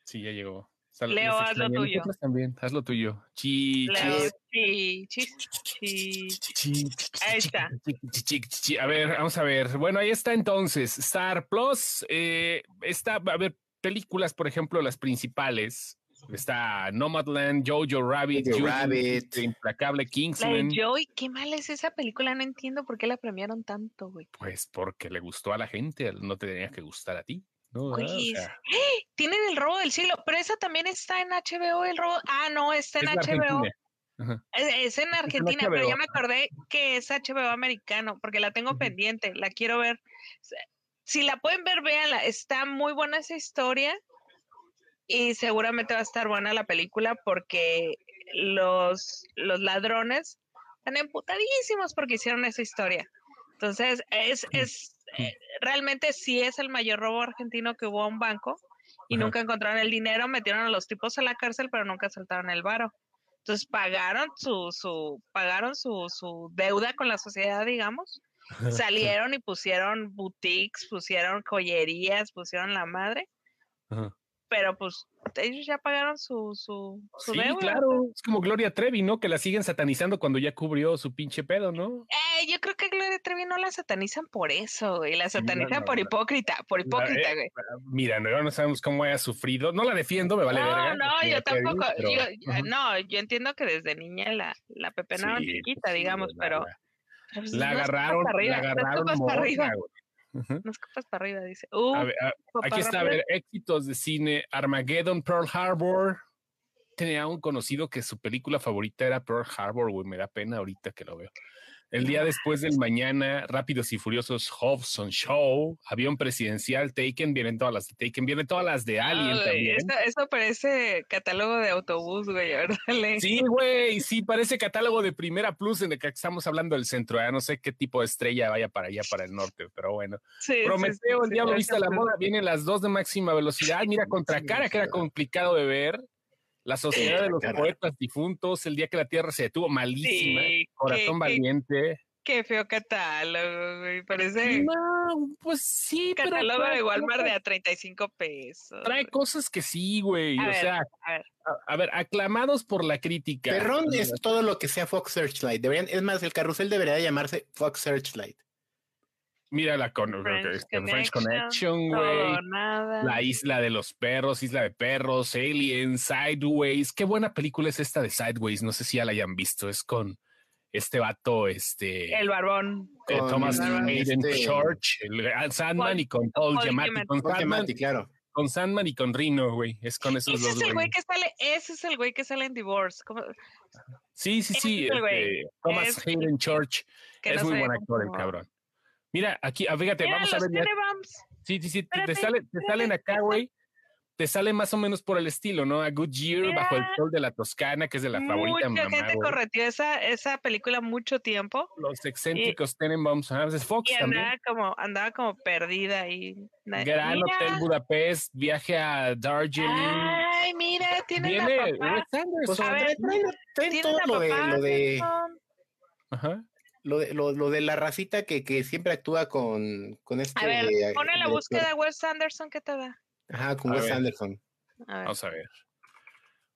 Sí, ya llegó. Sal- Leo, haz lo tuyo. También, haz lo tuyo. Chi, chi, chi, Ahí está. A ver, vamos a ver. Bueno, ahí está entonces. Star Plus. Eh, está, a ver, películas, por ejemplo, las principales. Está Nomadland, Jojo Rabbit, Jojo Rabbit. Implacable La de Kingsman. Joy, qué mal es esa película, no entiendo por qué la premiaron tanto, güey. Pues porque le gustó a la gente, no te tenía que gustar a ti. ¿No? Güey, o sea, Tienen el robo del siglo, pero esa también está en HBO, el robo. Ah, no, está en es HBO. Ajá. Es, es en Argentina, pero ya me acordé que es HBO americano, porque la tengo pendiente, la quiero ver. Si la pueden ver, véanla. Está muy buena esa historia y seguramente va a estar buena la película porque los, los ladrones están emputadísimos porque hicieron esa historia. Entonces, es, es eh, realmente sí es el mayor robo argentino que hubo a un banco y Ajá. nunca encontraron el dinero, metieron a los tipos a la cárcel, pero nunca soltaron el varo. Entonces pagaron su, su, pagaron su, su deuda con la sociedad, digamos. Salieron y pusieron boutiques, pusieron joyerías, pusieron la madre, Ajá. Pero pues ellos ya pagaron su, su, su Sí, deuda. claro. Es como Gloria Trevi, ¿no? Que la siguen satanizando cuando ya cubrió su pinche pedo, ¿no? Eh, yo creo que Gloria Trevi no la satanizan por eso, güey. La no, satanizan no, por no. hipócrita, por hipócrita, eh, güey. Mira, no, no sabemos cómo haya sufrido. No la defiendo, me vale no, verga. no, Gloria yo Trevi, tampoco. pero- yo- no, yo entiendo que desde niña la, la pepenaron Sí, chiquita, sí, digamos, pero. La, pero pues, la no agarraron, la no agarraron arriba, güey. Ujú. no escupas para arriba, dice. Uh, A ver, a- papá aquí está, a ver, éxitos de cine. Armageddon, Pearl Harbor. Tenía un conocido que su película favorita era Pearl Harbor, güey. Me da pena ahorita que lo veo. El día después del mañana, Rápidos y Furiosos, Hobson Show, Avión Presidencial, Taken, vienen todas las de Taken, vienen todas las de Alien también. esto parece catálogo de autobús, güey, ¿verdad? [LAUGHS] Le- Sí, güey, sí, parece catálogo de Primera Plus en el que estamos hablando del centro. Ya no sé qué tipo de estrella vaya para allá, para el norte, pero bueno. sí, Prometeo, sí, el sí, diablo sí, viste la moda, vienen las dos de máxima velocidad. Mira, contra cara, que era complicado de ver. La sociedad de los Cara. poetas difuntos, el día que la tierra se detuvo, malísima. Sí, Corazón qué- valiente. Qué feo catálogo, güey. Parece No, pues sí, pero catálogo trae de Walmart de a 35 pesos. Trae cosas que sí, güey. O ver, sea, a ver. a, a ver, aclamados por la crítica. Perrón es todo lo que sea Fox Searchlight. Deberían, es más, el carrusel debería llamarse Fox Searchlight. Mira la con French French Connection, güey. La isla de los perros, isla de perros, Alien, Sideways. Qué buena película es esta de Sideways. No sé si ya la hayan visto. Es con este vato, este El barbón. eh, con Thomas. Hayden este- Church, el Sandman Paul- y con Paul Paul Giamatti. Giamatti. Con Paul Sandman, Giamatti, claro. con Sandman y con Rino, güey. Es con esos Ese dos, es el güey que sale, ese es el güey que sale en Divorce. ¿Cómo? Sí, sí, sí. ese este, Thomas Es- Hayden Church. Es no muy buen cómo actor el cabrón. Mira, aquí, ah, fíjate, Mira, vamos a ver. Sí, sí, sí, te- te, Espérate, sale, te espérate, salen acá, espérate. güey. Te sale más o menos por el estilo, ¿no? A Good Year, bajo el sol de la Toscana, que es de la favorita Mucha mamá, gente güey. correteó esa, esa película mucho tiempo Los excéntricos Tenenbaums, ah, es Fox y también. andaba como, andaba como perdida ahí. Gran Mira, Hotel Budapest, viaje a Darjeeling. Ay, mira, tiene Viene la papá. Wes Anderson. Pues A ver, Tiene todo la lo de, lo de. Ajá. Lo de lo, lo de la racita que, que siempre actúa con, con este A ver, eh, pone la búsqueda de Wes Anderson, ¿qué te da? Ajá, con A Wes ver. Anderson. A ver, Vamos a ver.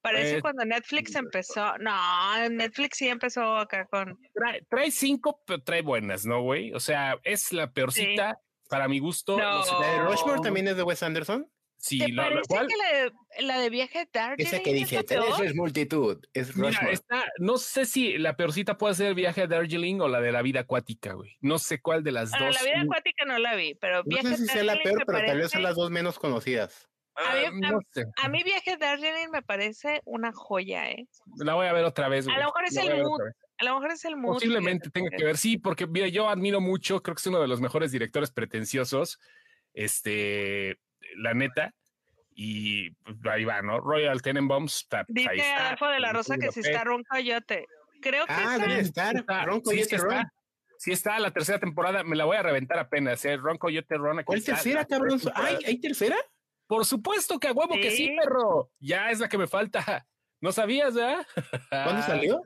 parece eh, cuando Netflix empezó. No, Netflix sí empezó acá con. Trae, trae cinco, pero trae buenas, ¿no, güey? O sea, es la peorcita para mi gusto. No. No sé- ¿La de Rushmore también es de Wes Anderson? Sí, ¿Te la- la parece cual- que la de, la de viaje a Darjeeling Esa que tres peor? es multitud, es Mira, está, no sé si la peorcita puede ser viaje a Darjeeling o la de la vida acuática, güey. No sé cuál de las Bueno, dos. la vida acuática no la vi, pero No viaje sé a si sea la peor, pero tal vez son las dos menos conocidas. Ah, a mí- no sé. A mí viaje a Darjeeling me parece una joya, ¿eh? La voy a ver otra vez. A güey. lo mejor es La el a mood. A lo mejor es el mood. Posiblemente tenga que ver, sí, porque mira, yo admiro mucho, creo que es uno de los mejores directores pretenciosos, este, la neta, y pues, ahí va, ¿no? Royal Tenenbaums, está, pues, ahí Dice está. Adolfo de la Rosa que si está Ron Coyote. Creo que Ah, debe estar. Está, Ron sí, Coyote sí está. Ron. Sí está, la tercera temporada, me la voy a reventar apenas, ¿eh? Ron Coyote Ron. aquí ¿Cuál está, tercera, cabrón? tercera ¿Ay, temporada. ¿Hay tercera? Por supuesto que a huevo que sí, Sí. perro. Ya es la que me falta. [LAUGHS] ¿No sabías, verdad? ¿Cuándo [LAUGHS] salió?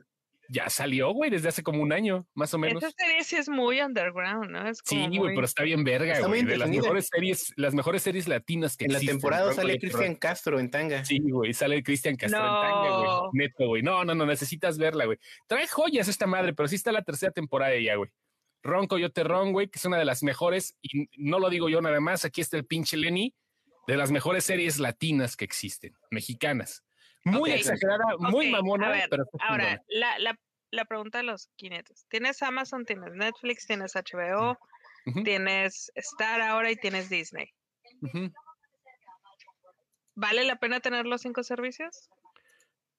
Ya salió, güey, desde hace como un año, más o menos. esa serie sí es muy underground, ¿no? Es Sí, como güey, muy- pero está bien verga, güey. De las mejores series, las mejores series latinas que En la existen, temporada sale Cristian. Castro en tanga. Sí, güey, sale Cristian Castro en tanga, güey. No. Neto, güey. No, no, no, necesitas verla, güey. Trae joyas esta madre, pero sí está la tercera temporada ya, güey. Ron Coyote Ron, güey, que es una de las mejores, y no lo digo yo nada más, aquí está el pinche Lenny, de las mejores series latinas que existen, mexicanas. Muy exagerada, muy mamona, ver, pero Ahora, la, la, la pregunta de los 500. Tienes Amazon, tienes Netflix, tienes HBO, tienes Star ahora y tienes Disney. ¿Vale la pena tener los cinco servicios?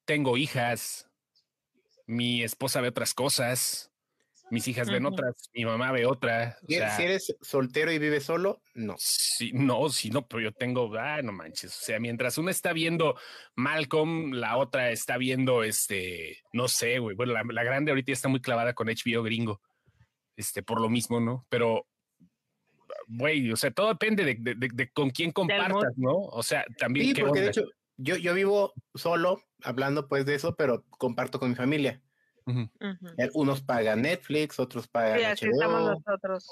Tengo hijas, mi esposa ve otras cosas, mis hijas ven otras, mi mamá ve otra. o Si sea, si eres soltero y vives solo, no. Sí, no, sí, no, pero yo tengo, ah, no manches. O sea, mientras una está viendo Malcolm, la otra está viendo este, no sé, güey. Bueno, la, la grande ahorita está muy clavada con HBO gringo, este, por lo mismo, ¿no? Pero, güey, o sea, todo depende de, de- de- de con quién compartas, ¿no? O sea, también. Sí, qué porque de hecho, yo, yo vivo solo, hablando pues de eso, pero comparto con mi familia. Eh, Unos pagan Netflix, otros pagan Sí, así estamos HBO. nosotros.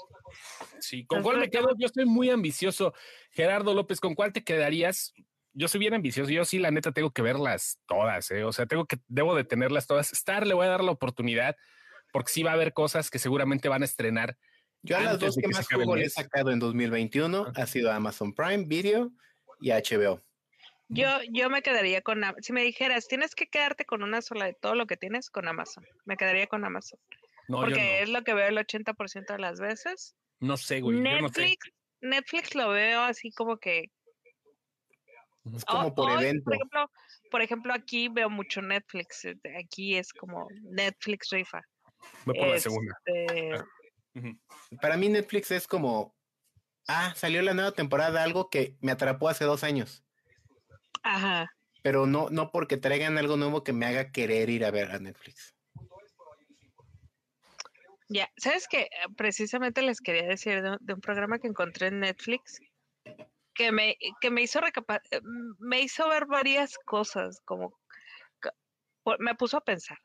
Sí, ¿con Entonces, cuál me ¿cómo- quedo? Yo estoy muy ambicioso. Gerardo López, ¿con cuál te quedarías? Yo soy bien ambicioso. Yo sí, la neta, tengo que verlas todas, ¿eh? O sea, tengo que, debo de tenerlas todas. Star le voy a dar la oportunidad porque sí va a haber cosas que seguramente van a estrenar. Yo a las dos que más jugo le he sacado en 2021 ha sido Amazon Prime Video y HBO. Yo, yo me quedaría con, si me dijeras, tienes que quedarte con una sola de todo lo que tienes con Amazon. Me quedaría con Amazon. No, porque yo es lo que veo el 80% de las veces. no. Sé, güey. Yo no sé. Netflix, Netflix lo veo así como que Es como por hoy, evento. Por ejemplo, por ejemplo, aquí veo mucho Netflix. eh, Aquí es como Netflix rifa. Voy por la Este, segunda. Ujú. Para mí Netflix es como, ah, salió la nueva temporada, algo que me atrapó hace dos años, Ajá. pero no, no porque traigan algo nuevo que me haga querer ir a ver a Netflix. Ya, ¿sabes qué? Precisamente les quería decir de, de un programa que encontré en Netflix que me, que me hizo eh, me hizo ver varias cosas, como me puso a pensar,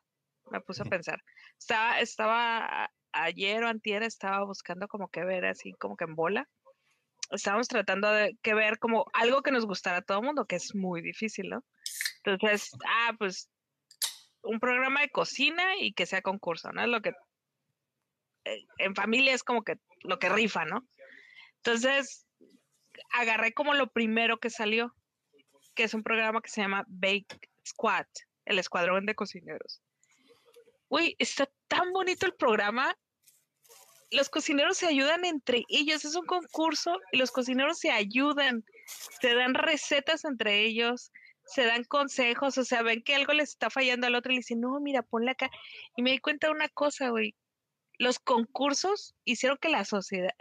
me puso a pensar. Estaba, estaba ayer o antier estaba buscando como que ver así como que en bola. Estábamos tratando de que ver como algo que nos gustara a todo el mundo, que es muy difícil, ¿no? Entonces, ah, pues un programa de cocina y que sea concurso, ¿no? Es lo que eh, en familia es como que lo que rifa, ¿no? Entonces, agarré como lo primero que salió, que es un programa que se llama Bake Squad, el escuadrón de cocineros. Uy, está tan bonito el programa. Los cocineros se ayudan entre ellos, es un concurso y los cocineros se ayudan, se dan recetas entre ellos, se dan consejos, o sea, ven que algo les está fallando al otro y le dicen, no, mira, ponle acá. Y me di cuenta de una cosa, güey, los concursos hicieron que la sociedad,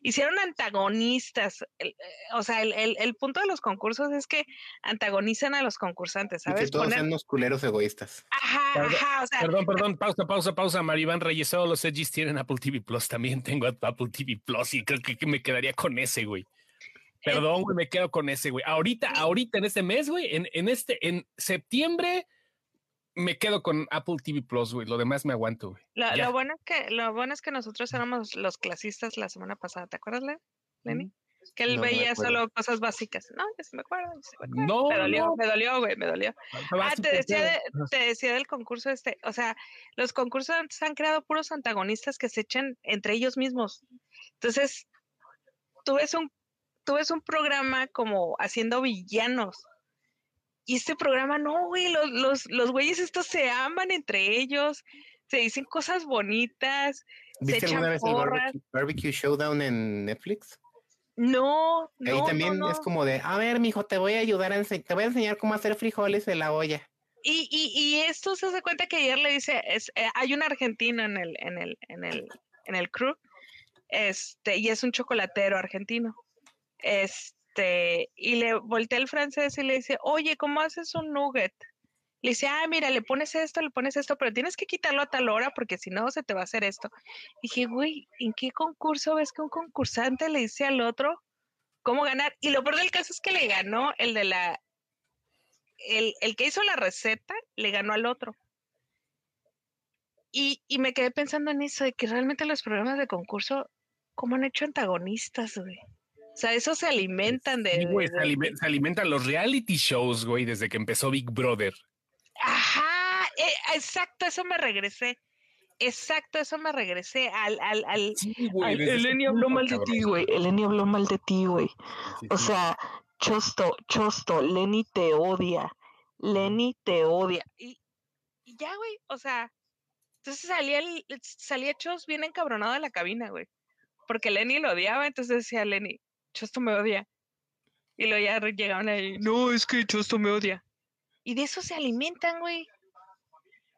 hicieron antagonistas. Eh, o sea, el, punto de los concursos es que antagonizan a los concursantes, ¿sabes? que todos sean unos culeros egoístas. Ajá, ajá. O sea, perdón, perdón, pausa, pausa, pausa. Maribán Reyes, solo los Edgys tienen Apple TV Plus. También tengo Apple TV Plus y creo que, me quedaría con ese, güey. Perdón, güey, me quedo con ese, güey. Ahorita, ahorita en este mes, güey, en, en este, en septiembre me quedo con Apple TV Plus, güey. Lo demás me aguanto, güey. Lo, bueno es que, lo bueno es que nosotros éramos los clasistas la semana pasada, ¿te acuerdas, Lenny? Mm, que él veía solo cosas básicas. No, ya se me acuerdo. No, me dolió, me dolió, güey, me dolió. Ah, te decía, te decía del concurso este. O sea, los concursos han creado puros antagonistas que se echan entre ellos mismos. Entonces, tú ves un, tú ves un programa como haciendo villanos y este programa, no, güey, los, los, los güeyes estos se aman entre ellos, se dicen cosas bonitas. ¿Viste alguna vez el barbecue, Showdown en Netflix? No, no. Ahí también es como de, a ver, mijo, te voy a ayudar a te voy a enseñar cómo hacer frijoles en la olla. Y, y, y esto se hace cuenta que ayer le dice, es, eh, hay un argentino en el, en el, en el, en el crew, este, y es un chocolatero argentino. Este este, y le voltea el francés y le dice, oye, ¿cómo haces un nugget? Le dice, ah, mira, le pones esto, le pones esto, pero tienes que quitarlo a tal hora porque si no se te va a hacer esto. Dije, güey, ¿en qué concurso ves que un concursante le dice al otro cómo ganar? Y lo peor del caso es que le ganó el de la, el, el que hizo la receta, le ganó al otro. Y, y me quedé pensando en eso, de que realmente los programas de concurso, ¿cómo han hecho antagonistas, güey? O sea, eso se alimentan de. se, alimentan los reality shows, güey, desde que empezó Big Brother. Ajá, eh, exacto, eso me regresé. Exacto, eso me regresé al, al, al, sí, Eleni habló mal de ti, güey. Eleni habló mal de ti, güey. o sea, Chosto, Chosto, Lenny te odia. Lenny te odia. Y, y ya, güey, o sea, entonces salía el, salía Chos bien encabronado de la cabina, güey. Porque Lenny lo odiaba, entonces decía Lenny, Chosto me odia. Y luego ya llegaban ahí, no, es que Chosto me odia. Y de eso se alimentan, güey.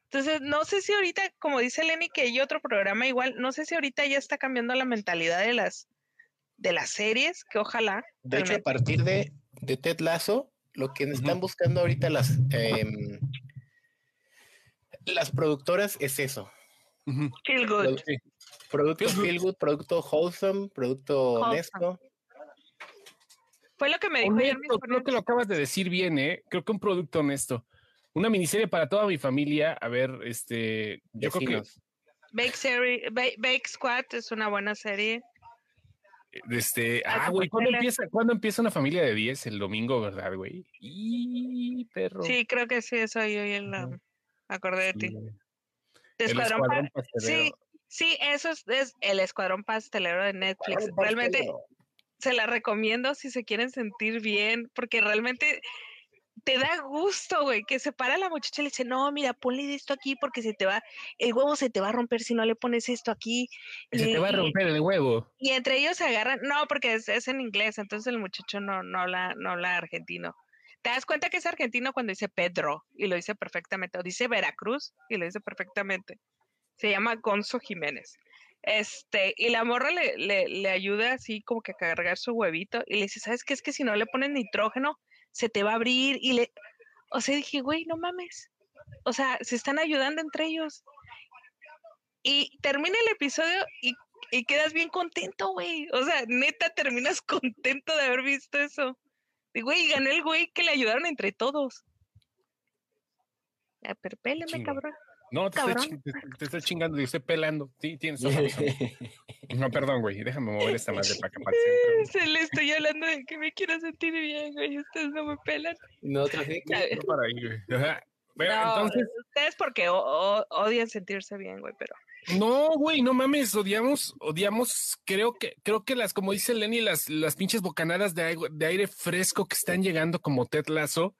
Entonces, no sé si ahorita, como dice Lenny, que hay otro programa igual, no sé si ahorita ya está cambiando la mentalidad de las de las series, que ojalá. De hecho, a partir de, de Ted Lasso, lo que están buscando ahorita las em, las productoras es eso. Feel good. Producto feel good, producto wholesome, producto honesto. Fue lo que me dijo ayer Creo que lo acabas de decir bien, ¿eh? Creo que un producto honesto. Una miniserie para toda mi familia. A ver, este. Yo creo que. Bake, Squad es una buena serie. Este, ah, güey, ¿cuándo empieza, ¿cuándo empieza una familia de 10? El domingo, ¿verdad, güey? Y perro. Sí, creo que sí, eso yo en la, acordé de ti. escuadrón, Sí, sí, eso es, es, el escuadrón pastelero de Netflix. Realmente, se la recomiendo si se quieren sentir bien, porque realmente te da gusto, güey, que se para la muchacha y le dice, no, mira, ponle esto aquí porque se te va, el huevo se te va a romper si no le pones esto aquí. Y, se te va a romper el huevo. Y entre ellos se agarran, no, porque es, en inglés, entonces el muchacho no, no, habla, no habla argentino. Te das cuenta que es argentino cuando dice Pedro y lo dice perfectamente, o dice Veracruz y lo dice perfectamente. Se llama Gonzo Jiménez. Este, y la morra le, le, le, ayuda así como que a cargar su huevito y le dice, ¿sabes qué? Es que si no le pones nitrógeno, se te va a abrir y le... O sea, dije, güey, no mames. O sea, se están ayudando entre ellos. Y termina el episodio y, y quedas bien contento, güey. O sea, neta, terminas [LAUGHS] contento de haber visto eso. Y, güey, ganó el güey que le ayudaron entre todos. Perpéleme, cabrón. No, te estoy, chingando, te estoy pelando. Sí, tienes razón. [LAUGHS] no, perdón, güey. Déjame mover esta madre para que pase. [LAUGHS] Se le estoy hablando de que me quiero sentir bien, güey. Ustedes no me pelan. No, otra vez. No para ahí, güey. Pero No, entonces, Ustedes porque o- o- odian sentirse bien, güey, pero. no, güey, no mames, odiamos, odiamos, creo que, creo que las, como dice Lenny, las, las pinches bocanadas de aire, de aire fresco que están llegando como Ted Lasso,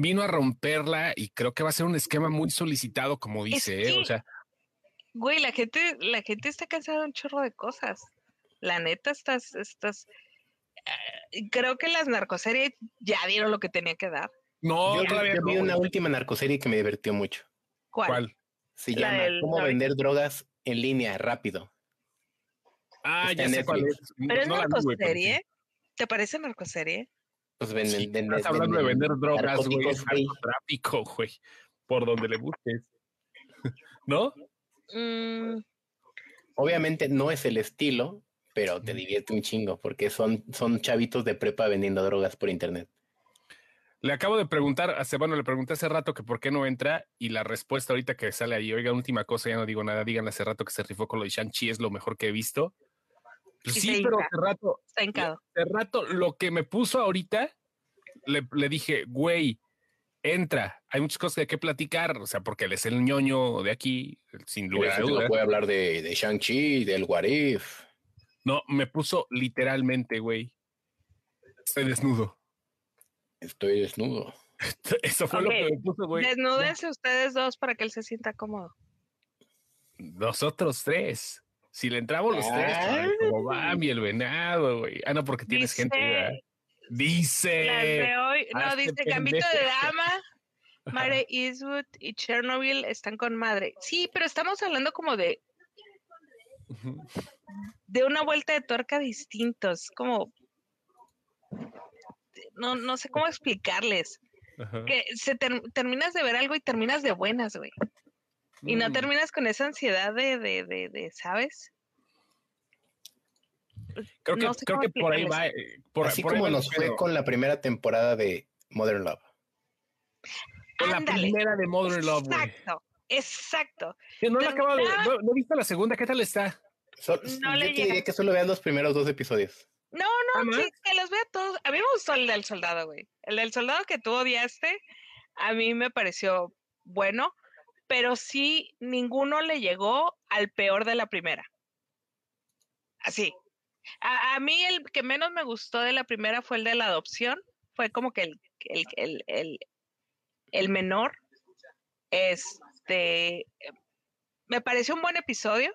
vino a romperla y creo que va a ser un esquema muy solicitado, como dice, ¿eh? que- o sea, Güey, la gente, la gente está cansada de un chorro de cosas. La neta, estás, estás. eh, creo que las narcoseries ya dieron lo que tenía que dar. no, yo todavía yo vi una güey. última narcoserie que me divirtió mucho. ¿Cuál? ¿Cuál? Se La llama del- Cómo vender drogas en línea rápido. Ah, Está ya sé cuál es. Pero es No pero narcoserie. ¿Te parece narcoserie? Pues sí. venden, Sí, venden- estás hablando de vender drogas, güey, es güey. narcotráfico, güey, por donde le busques. [LAUGHS] ¿No? Mm, Obviamente no es el estilo, pero te divierte un chingo porque son, son chavitos de prepa vendiendo drogas por internet. Le acabo de preguntar, hace, bueno, le pregunté hace rato que por qué no entra y la respuesta ahorita que sale ahí, oiga, última cosa, ya no digo nada, díganle hace rato que se rifó con lo de Shang-Chi, es lo mejor que he visto. Pues sí, pero hace rato, hace rato, lo que me puso ahorita, le, le dije, güey, entra, hay muchas cosas que hay que platicar, o sea, porque él es el ñoño de aquí, sin lugar a dudas. puede hablar de, de Shang-Chi, del What If. No, me puso literalmente, güey, estoy desnudo. Estoy desnudo. [LAUGHS] Eso fue lo que me puso, güey. Desnúdense ustedes dos para que él se sienta cómodo. Nosotros tres. Si le entramos los tres, ay, como Bambi, el venado, güey. Ah, no, porque tienes Dice- gente. ¿verdad? Dice. Las de hoy, no, dice Gambito de pendejo. Dama, [LAUGHS] Mare Eastwood y Chernobyl están con madre. Sí, pero estamos hablando como de, de una vuelta de tuerca distintos, como no, no sé cómo explicarles. Ajá. Que se ter- terminas de ver algo y terminas de buenas, güey. Y no Mm. terminas con esa ansiedad de, de, de, de, ¿sabes? Creo que, no sé creo que por ahí va. eh, Por, Así por como nos fue con la primera temporada de Modern Love. Con la primera de Modern Love, güey. Exacto, exacto. Que No, la acabo de, no, no he visto la segunda. ¿Qué tal está? No yo le te llega. diría que solo vean los primeros dos episodios. No, ¿Ah, no, sí, que los vea todos. A mí me gustó el del soldado, güey. El del soldado que tú odiaste, a mí me pareció bueno, pero sí, ninguno le llegó al peor de la primera. Así. A, a mí el que menos me gustó de la primera fue el de la adopción. Fue como que el, el, el, el, el menor. Este. Me pareció un buen episodio.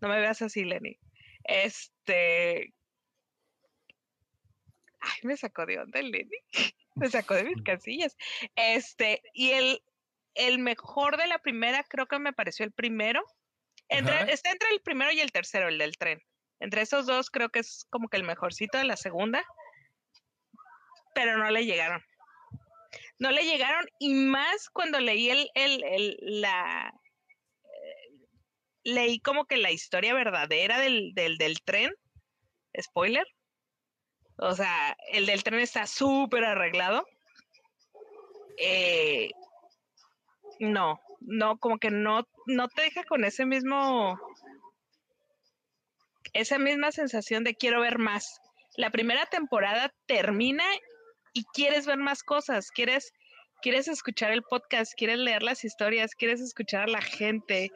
No me veas así, Lenny. Este. Ay, me sacó de onda el Lenny. [LAUGHS] me sacó de mis casillas. Este, y el, el mejor de la primera, creo que me pareció el primero. Entre, está entre el primero y el tercero, el del tren. Entre esos dos, creo que es como que el mejorcito de la segunda. Pero no le llegaron. No le llegaron. Y más cuando leí el, el, el la. eh, leí como que la historia verdadera del, del, del tren. Spoiler. O sea, el del tren está súper arreglado. Eh, no, no, como que no, no te deja con ese mismo, esa misma sensación de quiero ver más. La primera temporada termina y quieres ver más cosas, quieres, quieres escuchar el podcast, quieres leer las historias, quieres escuchar a la gente,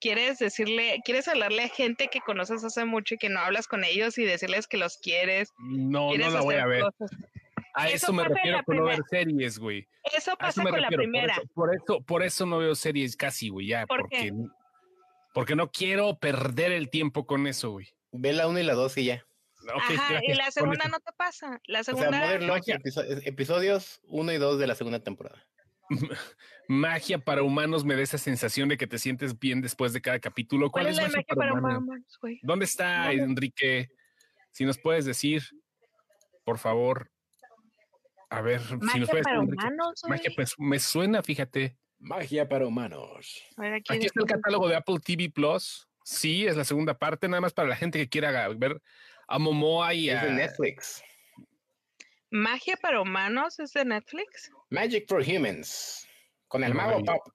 quieres decirle, quieres hablarle a gente que conoces hace mucho y que no hablas con ellos y decirles que los quieres. No, no quieres la voy a ver. cosas. A Eso eso me refiero la con no ver series, güey. Eso eso pasa me con la. Por primera. eso, por eso, por eso no veo series casi, güey, ya. ¿Por porque, qué? porque no quiero perder el tiempo con eso, güey. Ve la 1 y la 2 y ya. Ok, Ajá, y gracias. la Con segunda eso. no te pasa. La O sea, segunda, Modern Love, Magia. episo- episodios 1 y 2 de la segunda temporada. [LAUGHS] Magia para humanos me da esa sensación de que te sientes bien después de cada capítulo. ¿Cuál, ¿cuál es la magia para humanos? humanos, güey? ¿Dónde está. Enrique? Si nos puedes decir, por favor. A ver, si nos puedes para humanos. Magia, pues me suena, fíjate. Magia para humanos. A ver, aquí Aquí está el catálogo de Apple TV Plus. Sí, es la segunda parte, nada más para la gente que quiera ver a Momoa y Es de a Netflix. Magia para humanos es de Netflix. Magic for Humans. Con el mago. Pop.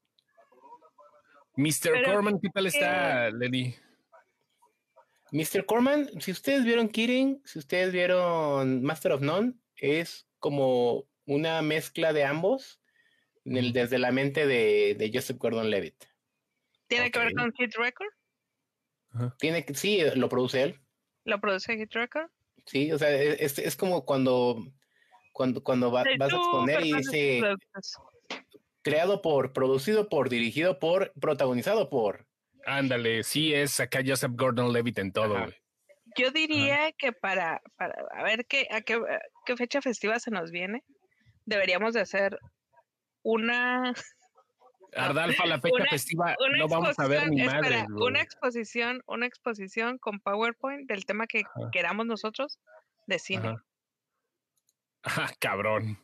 Mr. Pero Corman. ¿Qué tal está, Lenny? Mr. Corman, si ustedes vieron Kidding, si ustedes vieron Master of None, es como una mezcla de ambos. desde la mente de, de Joseph Gordon-Levitt. ¿Tiene que ver con Hit Record? Tiene que, sí, lo produce él. ¿Lo produce Hit Record? Sí, o sea, e, es, es como cuando, cuando, cuando va- vas a exponer y dice creado por, producido por, dirigido por, protagonizado por. Ándale, sí es acá Joseph Gordon-Levitt en todo, güey. Yo diría que para, para a ver qué, a qué, a qué fecha festiva se nos viene, deberíamos de hacer una, [LAUGHS] Ardalfa, la fecha Una- festiva, una no vamos a ver ni exposición, madre, espera, una exposición, una exposición con PowerPoint del tema que Ajá. queramos nosotros de cine. Ajá. Ah, cabrón.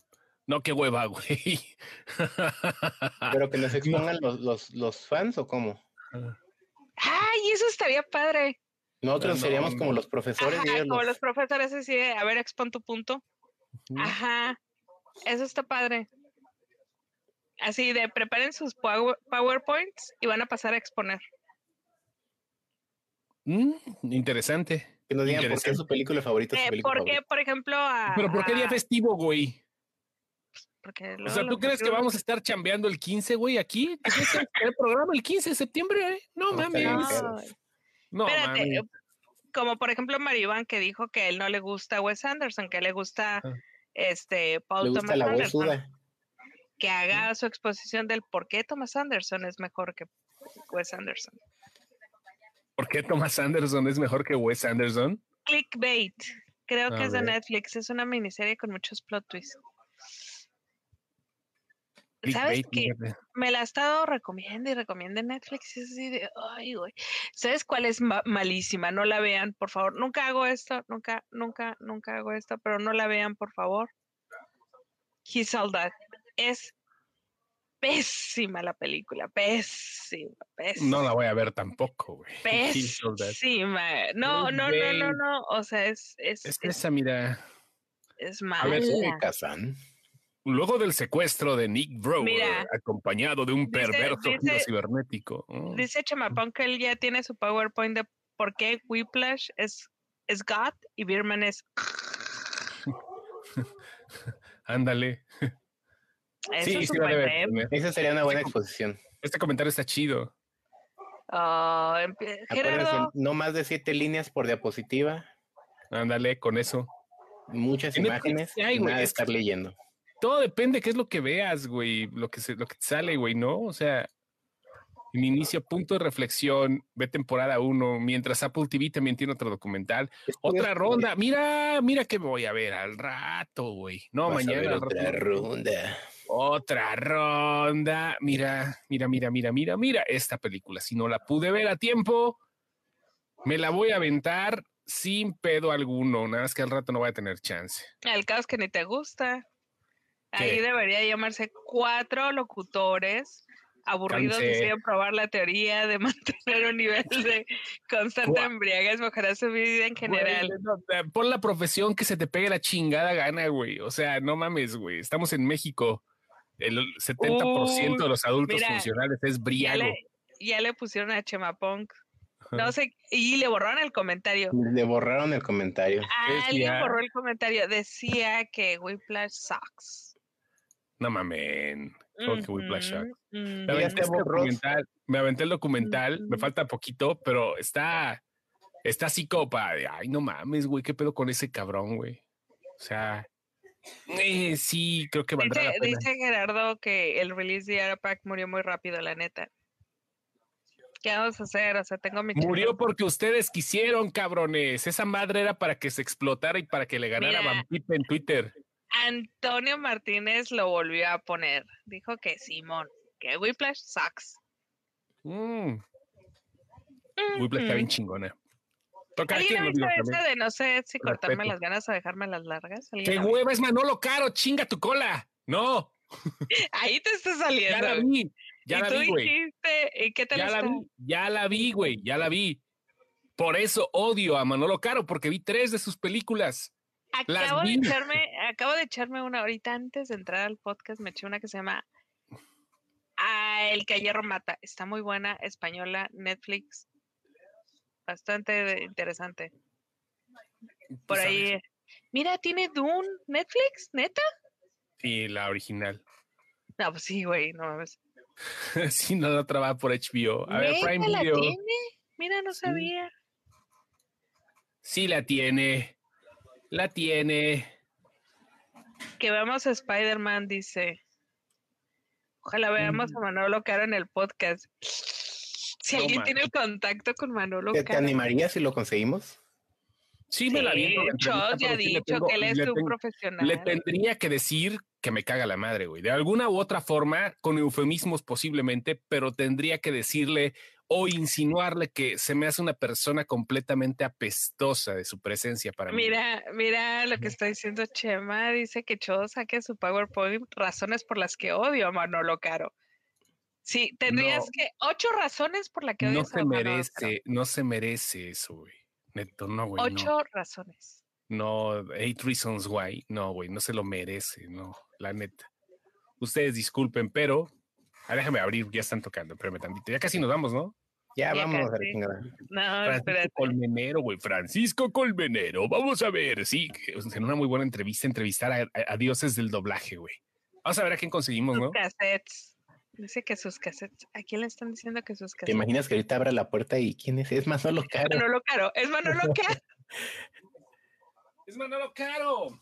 No, qué hueva, güey. [LAUGHS] Pero que nos expongan los, los, los fans o cómo. Ay, eso estaría padre. Nosotros No, seríamos no. como los profesores Ajá, como los- los profesores así de, a ver, expon tu punto. Ajá, eso está padre. Así de, preparen sus power- PowerPoints y van a pasar a exponer. Mm, interesante. que nos digan por qué Interesante. su película favorita es su Eh, película ¿Por qué, favorita. por ejemplo, a... Pero ¿por qué día festivo, güey? porque O sea, ¿tú crees que vamos a estar chambeando el 15, güey, aquí? ¿Tú crees que vamos a tener programa el 15 de septiembre? eh? No, No, mames. No. No, espérate, eh, como por ejemplo Maribán que dijo que a él no le gusta Wes Anderson, que le gusta Ah. este Paul Le gusta Thomas la Anderson, huesuda. que haga su exposición del por qué Thomas Anderson es mejor que Wes Anderson. ¿Por qué Thomas Anderson es mejor que Wes Anderson? Clickbait, creo que es de. Netflix, es una miniserie con muchos plot twists. ¿Sabes fíjate. Me la ha estado recomiendo y recomienda en Netflix. es así de, ay, güey. ¿Sabes cuál es ma- malísima? No la vean, por favor. Nunca hago esto, nunca, nunca, nunca hago esto, pero no la vean, por favor. He's all that. Es pésima la película, pésima, pésima. No la voy a ver tampoco, güey. [LAUGHS] Pésima. No, no, no, no, no. O sea, es, es, Es es, esa, mira. es A ver, Sí, mala. Kazan. Luego del secuestro de Nick Brower, Mira. acompañado de un Dice- perverso dice- cibernético. Mm. Dice Chamapón que él ya tiene su PowerPoint de por qué Whiplash es, es God y Birman es. [LAUGHS] Ándale. Eso Sí, es sí debe. Esa sería una buena Sí, exposición. Este comentario está chido. Oh, Gerardo, no más de siete líneas por diapositiva, Ándale, con eso. muchas imágenes hay, nada de estar leyendo. Todo depende qué es lo que veas, güey. Lo que, se, lo que te sale, güey, ¿no? O sea, en inicio, punto de reflexión, ve temporada 1, mientras Apple TV también tiene otro documental. Es Otra ronda. Mira, mira que voy a ver al rato, güey. No, vas a mañana. ver al otra rato. ronda. Otra ronda. Mira, mira, mira, mira, mira, mira esta película. Si no la pude ver a tiempo, me la voy a aventar sin pedo alguno. Nada más que al rato no voy a tener chance. el caos que ni te gusta. Ahí ¿Qué? debería llamarse cuatro locutores aburridos Cansé. deciden probar la teoría de [LAUGHS] mantener un nivel de constante Gua- embriaguez, mejorar su vida en general. Güey, no, eh, pon la profesión que se te pegue la chingada gana, güey. O sea, no mames, güey. Estamos en México. El 70% de los adultos mira, funcionales es ya, briago. le, ya le pusieron a Chema Punk. No sé, y le borraron el comentario. Le borraron el comentario. Alguien Decía- borró el comentario. Decía que Whiplash sucks. No mamen. Creo que Whiplash Me aventé, está este documental, me aventé el documental, me falta poquito, pero está, está así como para, de, ay, no mames, güey, qué pedo con ese cabrón, güey. O sea, eh, sí, creo que valdrá Dice, la pena. dice Gerardo que el release de Arapac murió muy rápido, la neta. ¿Qué vamos a hacer? O sea, tengo mi Murió porque ustedes quisieron, cabrones. Esa madre era para que se explotara y para que le ganara Mira. Van Pipe en Twitter. Antonio Martínez lo volvió a poner. Dijo que Simón, que Whiplash sucks. Mm, Whiplash está bien chingona. Toca ¿Alguien ha visto esa de no sé si cortarme las ganas o dejarme las largas? ¿Alguien ¡Qué hueva! Es Manolo Caro, chinga tu cola. No, [LAUGHS] Ahí te está ya saliendo. la vi. Ya y la tú vi, güey. dijiste, ¿y qué te Ya la vi, ya la vi, güey, ya la vi. Por eso odio a Manolo Caro, porque vi tres de sus películas. Acabo de echarme, acabo de echarme una ahorita antes de entrar al podcast, me eché una que se llama Ah, El que hierro mata. Está muy buena, española, Netflix. Bastante interesante. Por ahí. sabes. Mira, tiene Dune, Netflix, neta. Sí, la original. No, pues sí, güey, no mames. [LAUGHS] sí, no, la trabaja por HBO. A ver, Prime la Video. tiene. Mira, no sabía. Sí la tiene. La tiene. Que veamos a Spider-Man, dice. Ojalá veamos a Manolo Caro en el podcast. Si No alguien tiene contacto con Manolo ¿Te, te Caro. animarías si lo conseguimos? Sí, me la Sí, vi. Ya ha dicho que él es un profesional. Le tendría que decir que me caga la madre, güey. De alguna u otra forma, con eufemismos posiblemente, pero tendría que decirle o insinuarle que se me hace una persona completamente apestosa de su presencia para mí. Mira, mira lo que está diciendo Chema. Dice que Cho saque su PowerPoint razones por las que odio a Manolo Caro. Sí, tendrías No. que ocho razones por las que no odias se a Manolo Caro. merece, no se merece eso, güey. Neto, no, güey. no. Ocho razones. No, Eight Reasons Why. No, güey, no se lo merece, no, la neta. Ustedes disculpen, pero. Ah, déjame abrir, ya están tocando, espérame tantito. Ya casi nos vamos, ¿no? Ya, Ya vamos a la casi. chingada. No, Francisco espérate. Colmenero, güey, Francisco Colmenero. Vamos a ver, sí, en una muy buena entrevista, entrevistar a, a- a dioses del doblaje, güey. Vamos a ver a quién conseguimos, Sus ¿no? cassettes. Dice que sus cassettes. ¿A quién le están diciendo que sus ¿Te cassettes? imaginas que ahorita abra la puerta y quién es? Es Manolo Caro. Manolo Caro. Es Manolo [LAUGHS] Caro. Es Manolo Caro.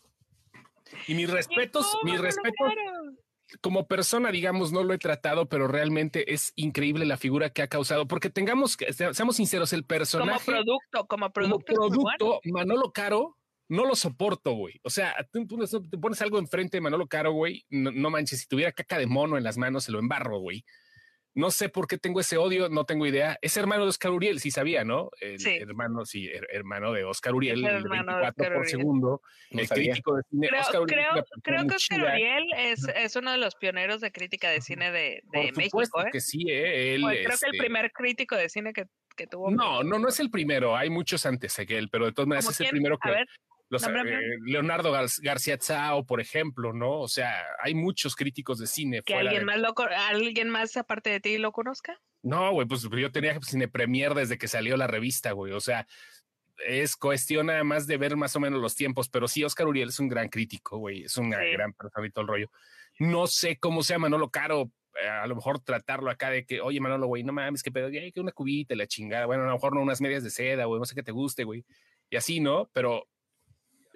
Y mis respetos, mis Manolo respetos Caro. Como persona, digamos, no lo he tratado, pero realmente es increíble la figura que ha causado. Porque tengamos que, se- seamos sinceros, el Como personaje, producto, como como producto. es muy bueno. producto, Manolo Caro, no lo soporto, güey. O sea, tú te pones algo enfrente de Manolo Caro, güey. No, no manches, si tuviera caca de mono en las manos, se lo embarro, güey. No sé por qué tengo ese odio, no tengo idea. Es hermano de Oscar Uriel, sí sabía, ¿no? El Sí. hermano, sí, her- hermano de Oscar Uriel, Es el de 24 Oscar por Uriel. segundo, No el sabía. crítico de cine. Creo, Oscar Uriel creo, creo que Oscar chida. Uriel es, es uno de los pioneros de crítica de cine de, Por de supuesto México. ¿eh? que sí, ¿eh? Él, creo que el este, primer crítico de cine que, que tuvo. No, no, no es el primero. Hay muchos antes que él, pero de todas maneras ¿Como es el primero A que ver, los, eh, Leonardo Gar- García Tsao, por ejemplo, ¿no? O sea, hay muchos críticos de cine que fuera alguien de- más lo, alguien más aparte de ti lo conozca. No, güey, pues yo tenía Cine Premier desde que salió la revista, güey. O sea, es cuestión nada más de ver más o menos los tiempos, pero sí, Oscar Uriel es un gran crítico, güey. Es una Sí. gran persona y todo el rollo. No sé cómo sea Manolo Caro. eh, A lo mejor tratarlo acá de que, oye, Manolo, güey, no mames, que pedo, que una cubita, la chingada. Bueno, a lo mejor no unas medias de seda, güey, no sé qué te guste, güey. Y así, ¿no? Pero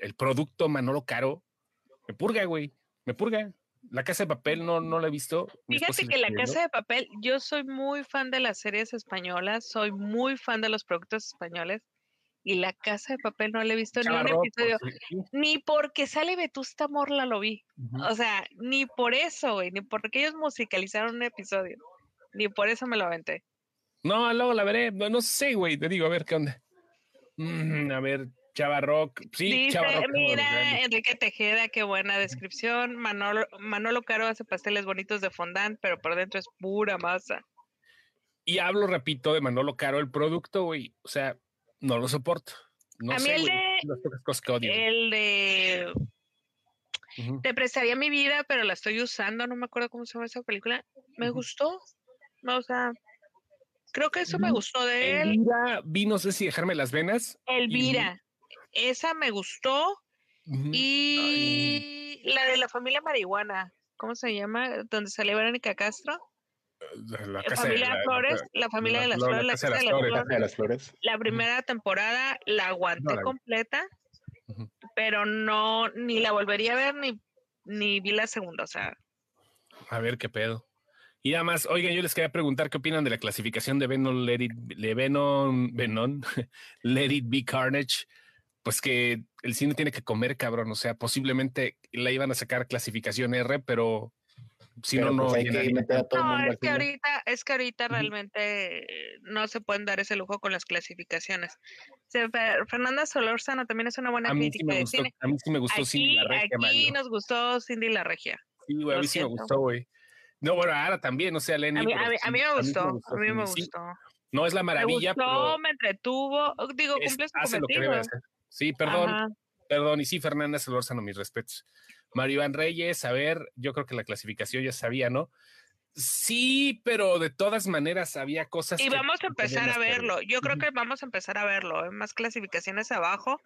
el producto Manolo Caro me purga, güey. Me purga. La casa de papel no, no la he visto. Fíjate la que La viendo. Casa de Papel, yo soy muy fan de las series españolas, soy muy fan de los productos españoles y La Casa de Papel no le he visto ni un episodio, sí. ni porque sale Vetusta Morla lo vi. O sea, ni por eso, güey, ni porque ellos musicalizaron un episodio, ni por eso me lo aventé. No, luego la veré. No, no sé, güey. Te digo, a ver qué onda. Mm, a ver, Chavarrock. Sí, Dice, de los mira. Enrique Tejeda, qué buena descripción. Manolo, Manolo Caro hace pasteles bonitos de fondant, pero por dentro es pura masa. Y hablo, repito, de Manolo Caro, el producto, güey. O sea, no lo soporto. No A mí sé, el güey, de- Las pocas cosas que odio. El de. Te prestaría mi vida, pero la estoy usando, no me acuerdo cómo se llama esa película. Me gustó. No, o sea, creo que eso me gustó de él. Elvira, vi, no sé si dejarme las venas. Elvira, esa me gustó. Y la de la familia marihuana, ¿cómo se llama? Donde sale Verónica Castro. La Eh, casa de- familia la- Flores, la familia de las Flor- flores, la casa de las flores. Casa de las Flores. La primera temporada la aguanté No la vi. completa, pero no, ni la volvería a ver, ni, ni vi la segunda, o sea, A ver qué pedo. Y nada más, oigan, yo les quería preguntar qué opinan de la clasificación de Venom, Let It, de Venom, Venom, [LAUGHS] Let It Be Carnage. Pues que el cine tiene que comer, cabrón. O sea, posiblemente la iban a sacar clasificación R, pero si Pero, no, no. pues, hay que llenaría meter a todo No, mundo es que ahorita, es que ahorita realmente eh, no se pueden dar ese lujo con las clasificaciones. Fernanda Solórzano también es una buena A mí sí crítica me de gustó, cine. a mí sí me gustó Cindy Aquí, la Regia, aquí Mario. nos gustó Cindy la Regia. Sí, güey, a mí sí me gustó, güey. No, bueno, ahora también, o sea, Lenny. A mí, pero a mí- sí, a mí me sí gustó, a mí me Cindy. Sí, gustó. no es la maravilla, me gustó, pero me entretuvo. Digo, cumple su hace lo que cometido. debe hacer. Sí, perdón, Ajá. Perdón, y sí, Fernanda Solórzano, mis respetos. Mario Iván Reyes, a ver, yo creo que la clasificación ya sabía, ¿no? Sí, pero de todas maneras había cosas. Y vamos a empezar a verlo. Yo creo que vamos a empezar a verlo. En más clasificaciones abajo.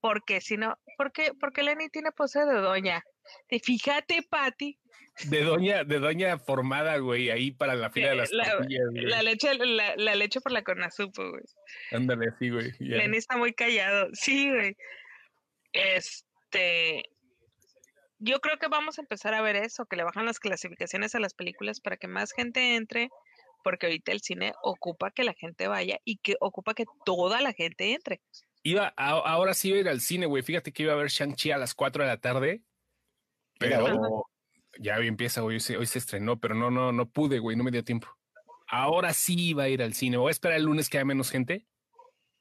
Porque si no, porque, porque Lenny tiene pose de doña. De fíjate, Pati. De doña, de doña formada, güey, ahí para la fila de las la, tortillas, la leche, la, la, leche por la Conasupo, güey. Ándale, sí, güey. Lenny está muy callado. Sí, güey. Este. Yo creo que vamos a empezar a ver eso, que le bajan las clasificaciones a las películas para que más gente entre, porque ahorita el cine ocupa que la gente vaya y que ocupa que toda la gente entre. Iba, a, ahora sí iba a ir al cine, güey. Fíjate que iba a ver Shang-Chi a las 4 de la tarde. Pero ya hoy empieza, güey. Hoy se, hoy se estrenó, pero no, no, no pude, güey. No me dio tiempo. Ahora sí iba a ir al cine. Voy a esperar el lunes que haya menos gente,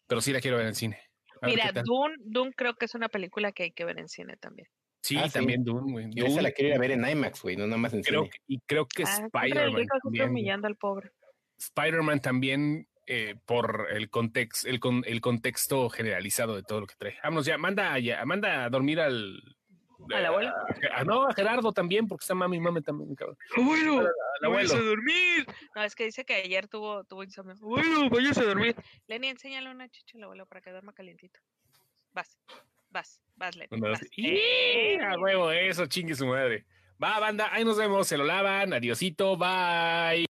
pero sí la quiero ver en cine. Mira, Dune, Dune creo que es una película que hay que ver en cine también. Sí, ah, también Dune, güey. Yo esa la quiero ir a ver en IMAX, güey, no nada más en creo cine. Que, y creo que ah, Spider-Man. humillando al pobre. Spider-Man también eh, por el contexto, el, con, el contexto generalizado de todo lo que trae. Vámonos ya, manda, ya, manda a dormir al. ¿Al abuelo? A, no, a Gerardo también, porque está mami y mami también, cabrón. Abuelo, al abuelo. a dormir. No, es que dice que ayer tuvo, tuvo insomnio. Abuelo, váyase a dormir. Lenny, enséñale una chicha al abuelo para que duerma calientito. Vas, vas, vas, Lenny. Vas. ¡Eh! A huevo, eso, chingue su madre. Va, banda, ahí nos vemos, se lo lavan, adiosito, bye.